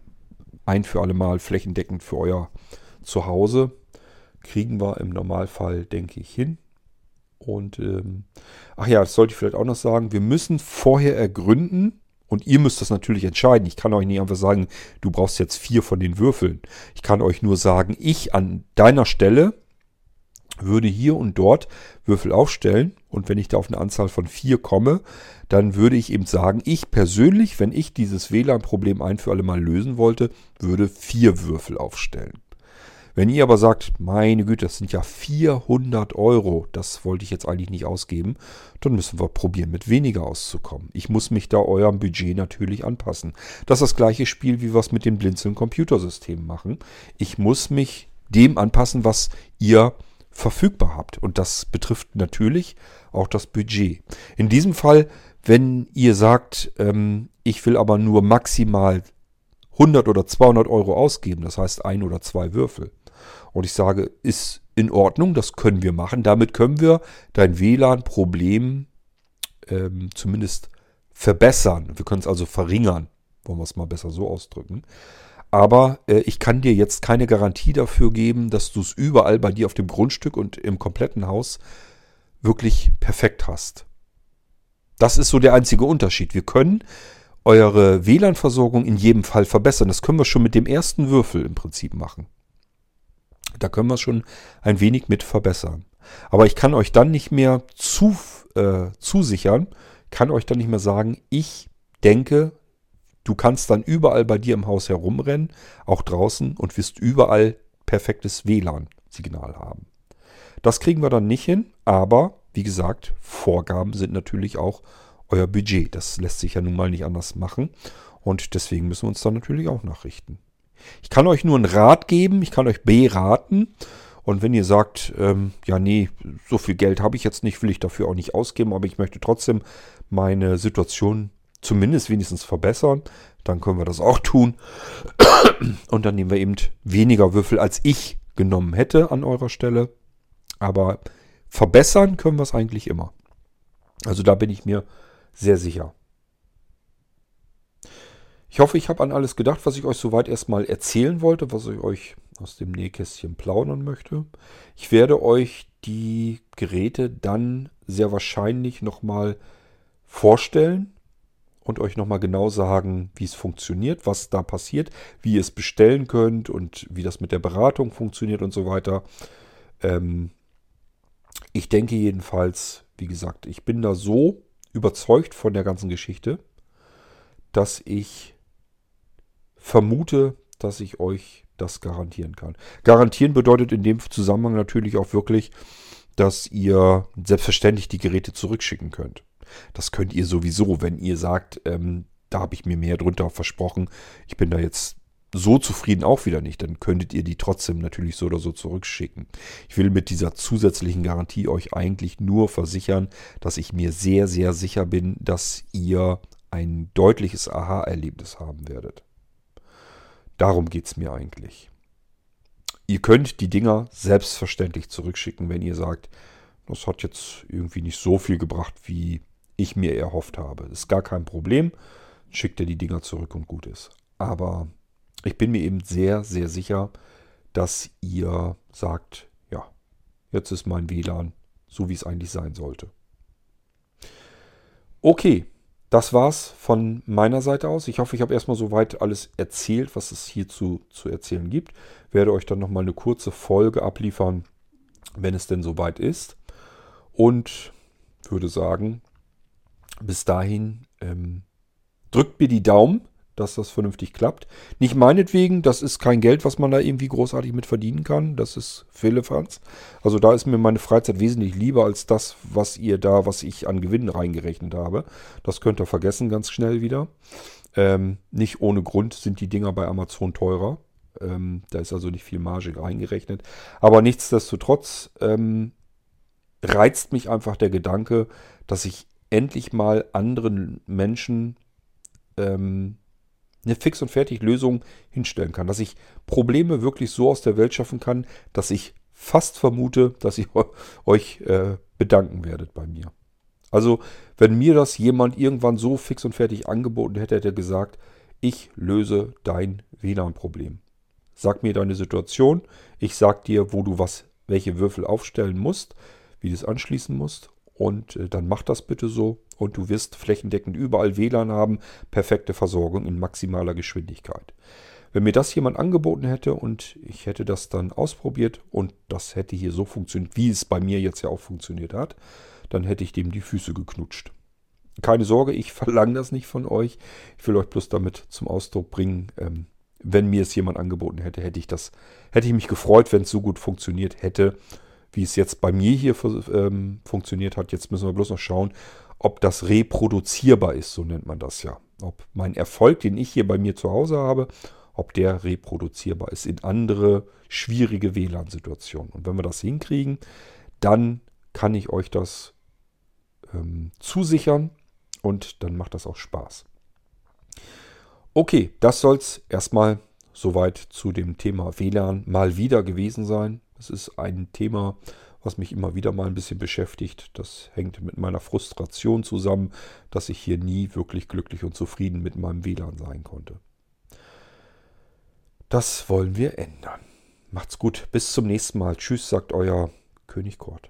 Speaker 1: ein für alle Mal flächendeckend für euer Zuhause kriegen wir im Normalfall, denke ich, hin. Und ähm, ach ja, das sollte ich vielleicht auch noch sagen. Wir müssen vorher ergründen und ihr müsst das natürlich entscheiden. Ich kann euch nicht einfach sagen, du brauchst jetzt vier von den Würfeln. Ich kann euch nur sagen, ich an deiner Stelle würde hier und dort Würfel aufstellen. Und wenn ich da auf eine Anzahl von vier komme, dann würde ich eben sagen, ich persönlich, wenn ich dieses WLAN-Problem ein für alle Mal lösen wollte, würde vier Würfel aufstellen. Wenn ihr aber sagt, meine Güte, das sind ja 400 Euro, das wollte ich jetzt eigentlich nicht ausgeben, dann müssen wir probieren, mit weniger auszukommen. Ich muss mich da eurem Budget natürlich anpassen. Das ist das gleiche Spiel, wie wir es mit den blinzeln Computersystemen machen. Ich muss mich dem anpassen, was ihr verfügbar habt. Und das betrifft natürlich auch das Budget. In diesem Fall, wenn ihr sagt, ähm, ich will aber nur maximal 100 oder 200 Euro ausgeben, das heißt ein oder zwei Würfel, und ich sage, ist in Ordnung, das können wir machen. Damit können wir dein WLAN-Problem ähm, zumindest verbessern. Wir können es also verringern, wollen wir es mal besser so ausdrücken. Aber äh, ich kann dir jetzt keine Garantie dafür geben, dass du es überall bei dir auf dem Grundstück und im kompletten Haus wirklich perfekt hast. Das ist so der einzige Unterschied. Wir können eure WLAN-Versorgung in jedem Fall verbessern. Das können wir schon mit dem ersten Würfel im Prinzip machen. Da können wir es schon ein wenig mit verbessern. Aber ich kann euch dann nicht mehr zu, äh, zusichern, kann euch dann nicht mehr sagen, ich denke, du kannst dann überall bei dir im Haus herumrennen, auch draußen und wirst überall perfektes WLAN-Signal haben. Das kriegen wir dann nicht hin, aber wie gesagt, Vorgaben sind natürlich auch euer Budget. Das lässt sich ja nun mal nicht anders machen und deswegen müssen wir uns dann natürlich auch nachrichten. Ich kann euch nur einen Rat geben, ich kann euch beraten. Und wenn ihr sagt, ähm, ja, nee, so viel Geld habe ich jetzt nicht, will ich dafür auch nicht ausgeben, aber ich möchte trotzdem meine Situation zumindest wenigstens verbessern, dann können wir das auch tun. Und dann nehmen wir eben weniger Würfel, als ich genommen hätte an eurer Stelle. Aber verbessern können wir es eigentlich immer. Also da bin ich mir sehr sicher. Ich hoffe, ich habe an alles gedacht, was ich euch soweit erstmal erzählen wollte, was ich euch aus dem Nähkästchen plaudern möchte. Ich werde euch die Geräte dann sehr wahrscheinlich nochmal vorstellen und euch nochmal genau sagen, wie es funktioniert, was da passiert, wie ihr es bestellen könnt und wie das mit der Beratung funktioniert und so weiter. Ähm ich denke jedenfalls, wie gesagt, ich bin da so überzeugt von der ganzen Geschichte, dass ich vermute, dass ich euch das garantieren kann. Garantieren bedeutet in dem Zusammenhang natürlich auch wirklich, dass ihr selbstverständlich die Geräte zurückschicken könnt. Das könnt ihr sowieso, wenn ihr sagt, ähm, da habe ich mir mehr drunter versprochen. Ich bin da jetzt so zufrieden auch wieder nicht. Dann könntet ihr die trotzdem natürlich so oder so zurückschicken. Ich will mit dieser zusätzlichen Garantie euch eigentlich nur versichern, dass ich mir sehr, sehr sicher bin, dass ihr ein deutliches Aha-Erlebnis haben werdet. Darum geht es mir eigentlich. Ihr könnt die Dinger selbstverständlich zurückschicken, wenn ihr sagt, das hat jetzt irgendwie nicht so viel gebracht, wie ich mir erhofft habe. Ist gar kein Problem. Schickt ihr die Dinger zurück und gut ist. Aber ich bin mir eben sehr, sehr sicher, dass ihr sagt, ja, jetzt ist mein WLAN so, wie es eigentlich sein sollte. Okay, das war's von meiner Seite aus. Ich hoffe, ich habe erstmal soweit alles erzählt, was es hierzu zu erzählen gibt. Werde euch dann nochmal eine kurze Folge abliefern, wenn es denn soweit ist. Und würde sagen, bis dahin ähm, drückt mir die Daumen, dass das vernünftig klappt. Nicht meinetwegen, das ist kein Geld, was man da irgendwie großartig mit verdienen kann. Das ist Philippans. Also da ist mir meine Freizeit wesentlich lieber als das, was ihr da, was ich an Gewinnen reingerechnet habe. Das könnt ihr vergessen ganz schnell wieder. Ähm, nicht ohne Grund sind die Dinger bei Amazon teurer. Ähm, da ist also nicht viel Marge reingerechnet. Aber nichtsdestotrotz ähm, reizt mich einfach der Gedanke, dass ich endlich mal anderen Menschen ähm, eine Fix- und Fertig-Lösung hinstellen kann. Dass ich Probleme wirklich so aus der Welt schaffen kann, dass ich fast vermute, dass ihr (laughs) euch äh, bedanken werdet bei mir. Also, wenn mir das jemand irgendwann so fix und fertig angeboten hätte, hätte er gesagt, ich löse dein WLAN-Problem. Sag mir deine Situation, ich sag dir, wo du was, welche Würfel aufstellen musst, wie du es anschließen musst und äh, dann mach das bitte so und du wirst flächendeckend überall WLAN haben, perfekte Versorgung in maximaler Geschwindigkeit. Wenn mir das jemand angeboten hätte und ich hätte das dann ausprobiert und das hätte hier so funktioniert, wie es bei mir jetzt ja auch funktioniert hat, dann hätte ich dem die Füße geknutscht. Keine Sorge, ich (laughs) verlange das nicht von euch. Ich will euch bloß damit zum Ausdruck bringen, ähm, wenn mir es jemand angeboten hätte, hätte ich das, hätte ich mich gefreut, wenn es so gut funktioniert hätte wie es jetzt bei mir hier ähm, funktioniert hat. Jetzt müssen wir bloß noch schauen, ob das reproduzierbar ist, so nennt man das ja. Ob mein Erfolg, den ich hier bei mir zu Hause habe, ob der reproduzierbar ist in andere schwierige WLAN-Situationen. Und wenn wir das hinkriegen, dann kann ich euch das ähm, zusichern und dann macht das auch Spaß. Okay, das soll es erstmal soweit zu dem Thema WLAN mal wieder gewesen sein. Das ist ein Thema, was mich immer wieder mal ein bisschen beschäftigt. Das hängt mit meiner Frustration zusammen, dass ich hier nie wirklich glücklich und zufrieden mit meinem WLAN sein konnte. Das wollen wir ändern. Macht's gut, bis zum nächsten Mal. Tschüss, sagt euer König Kort.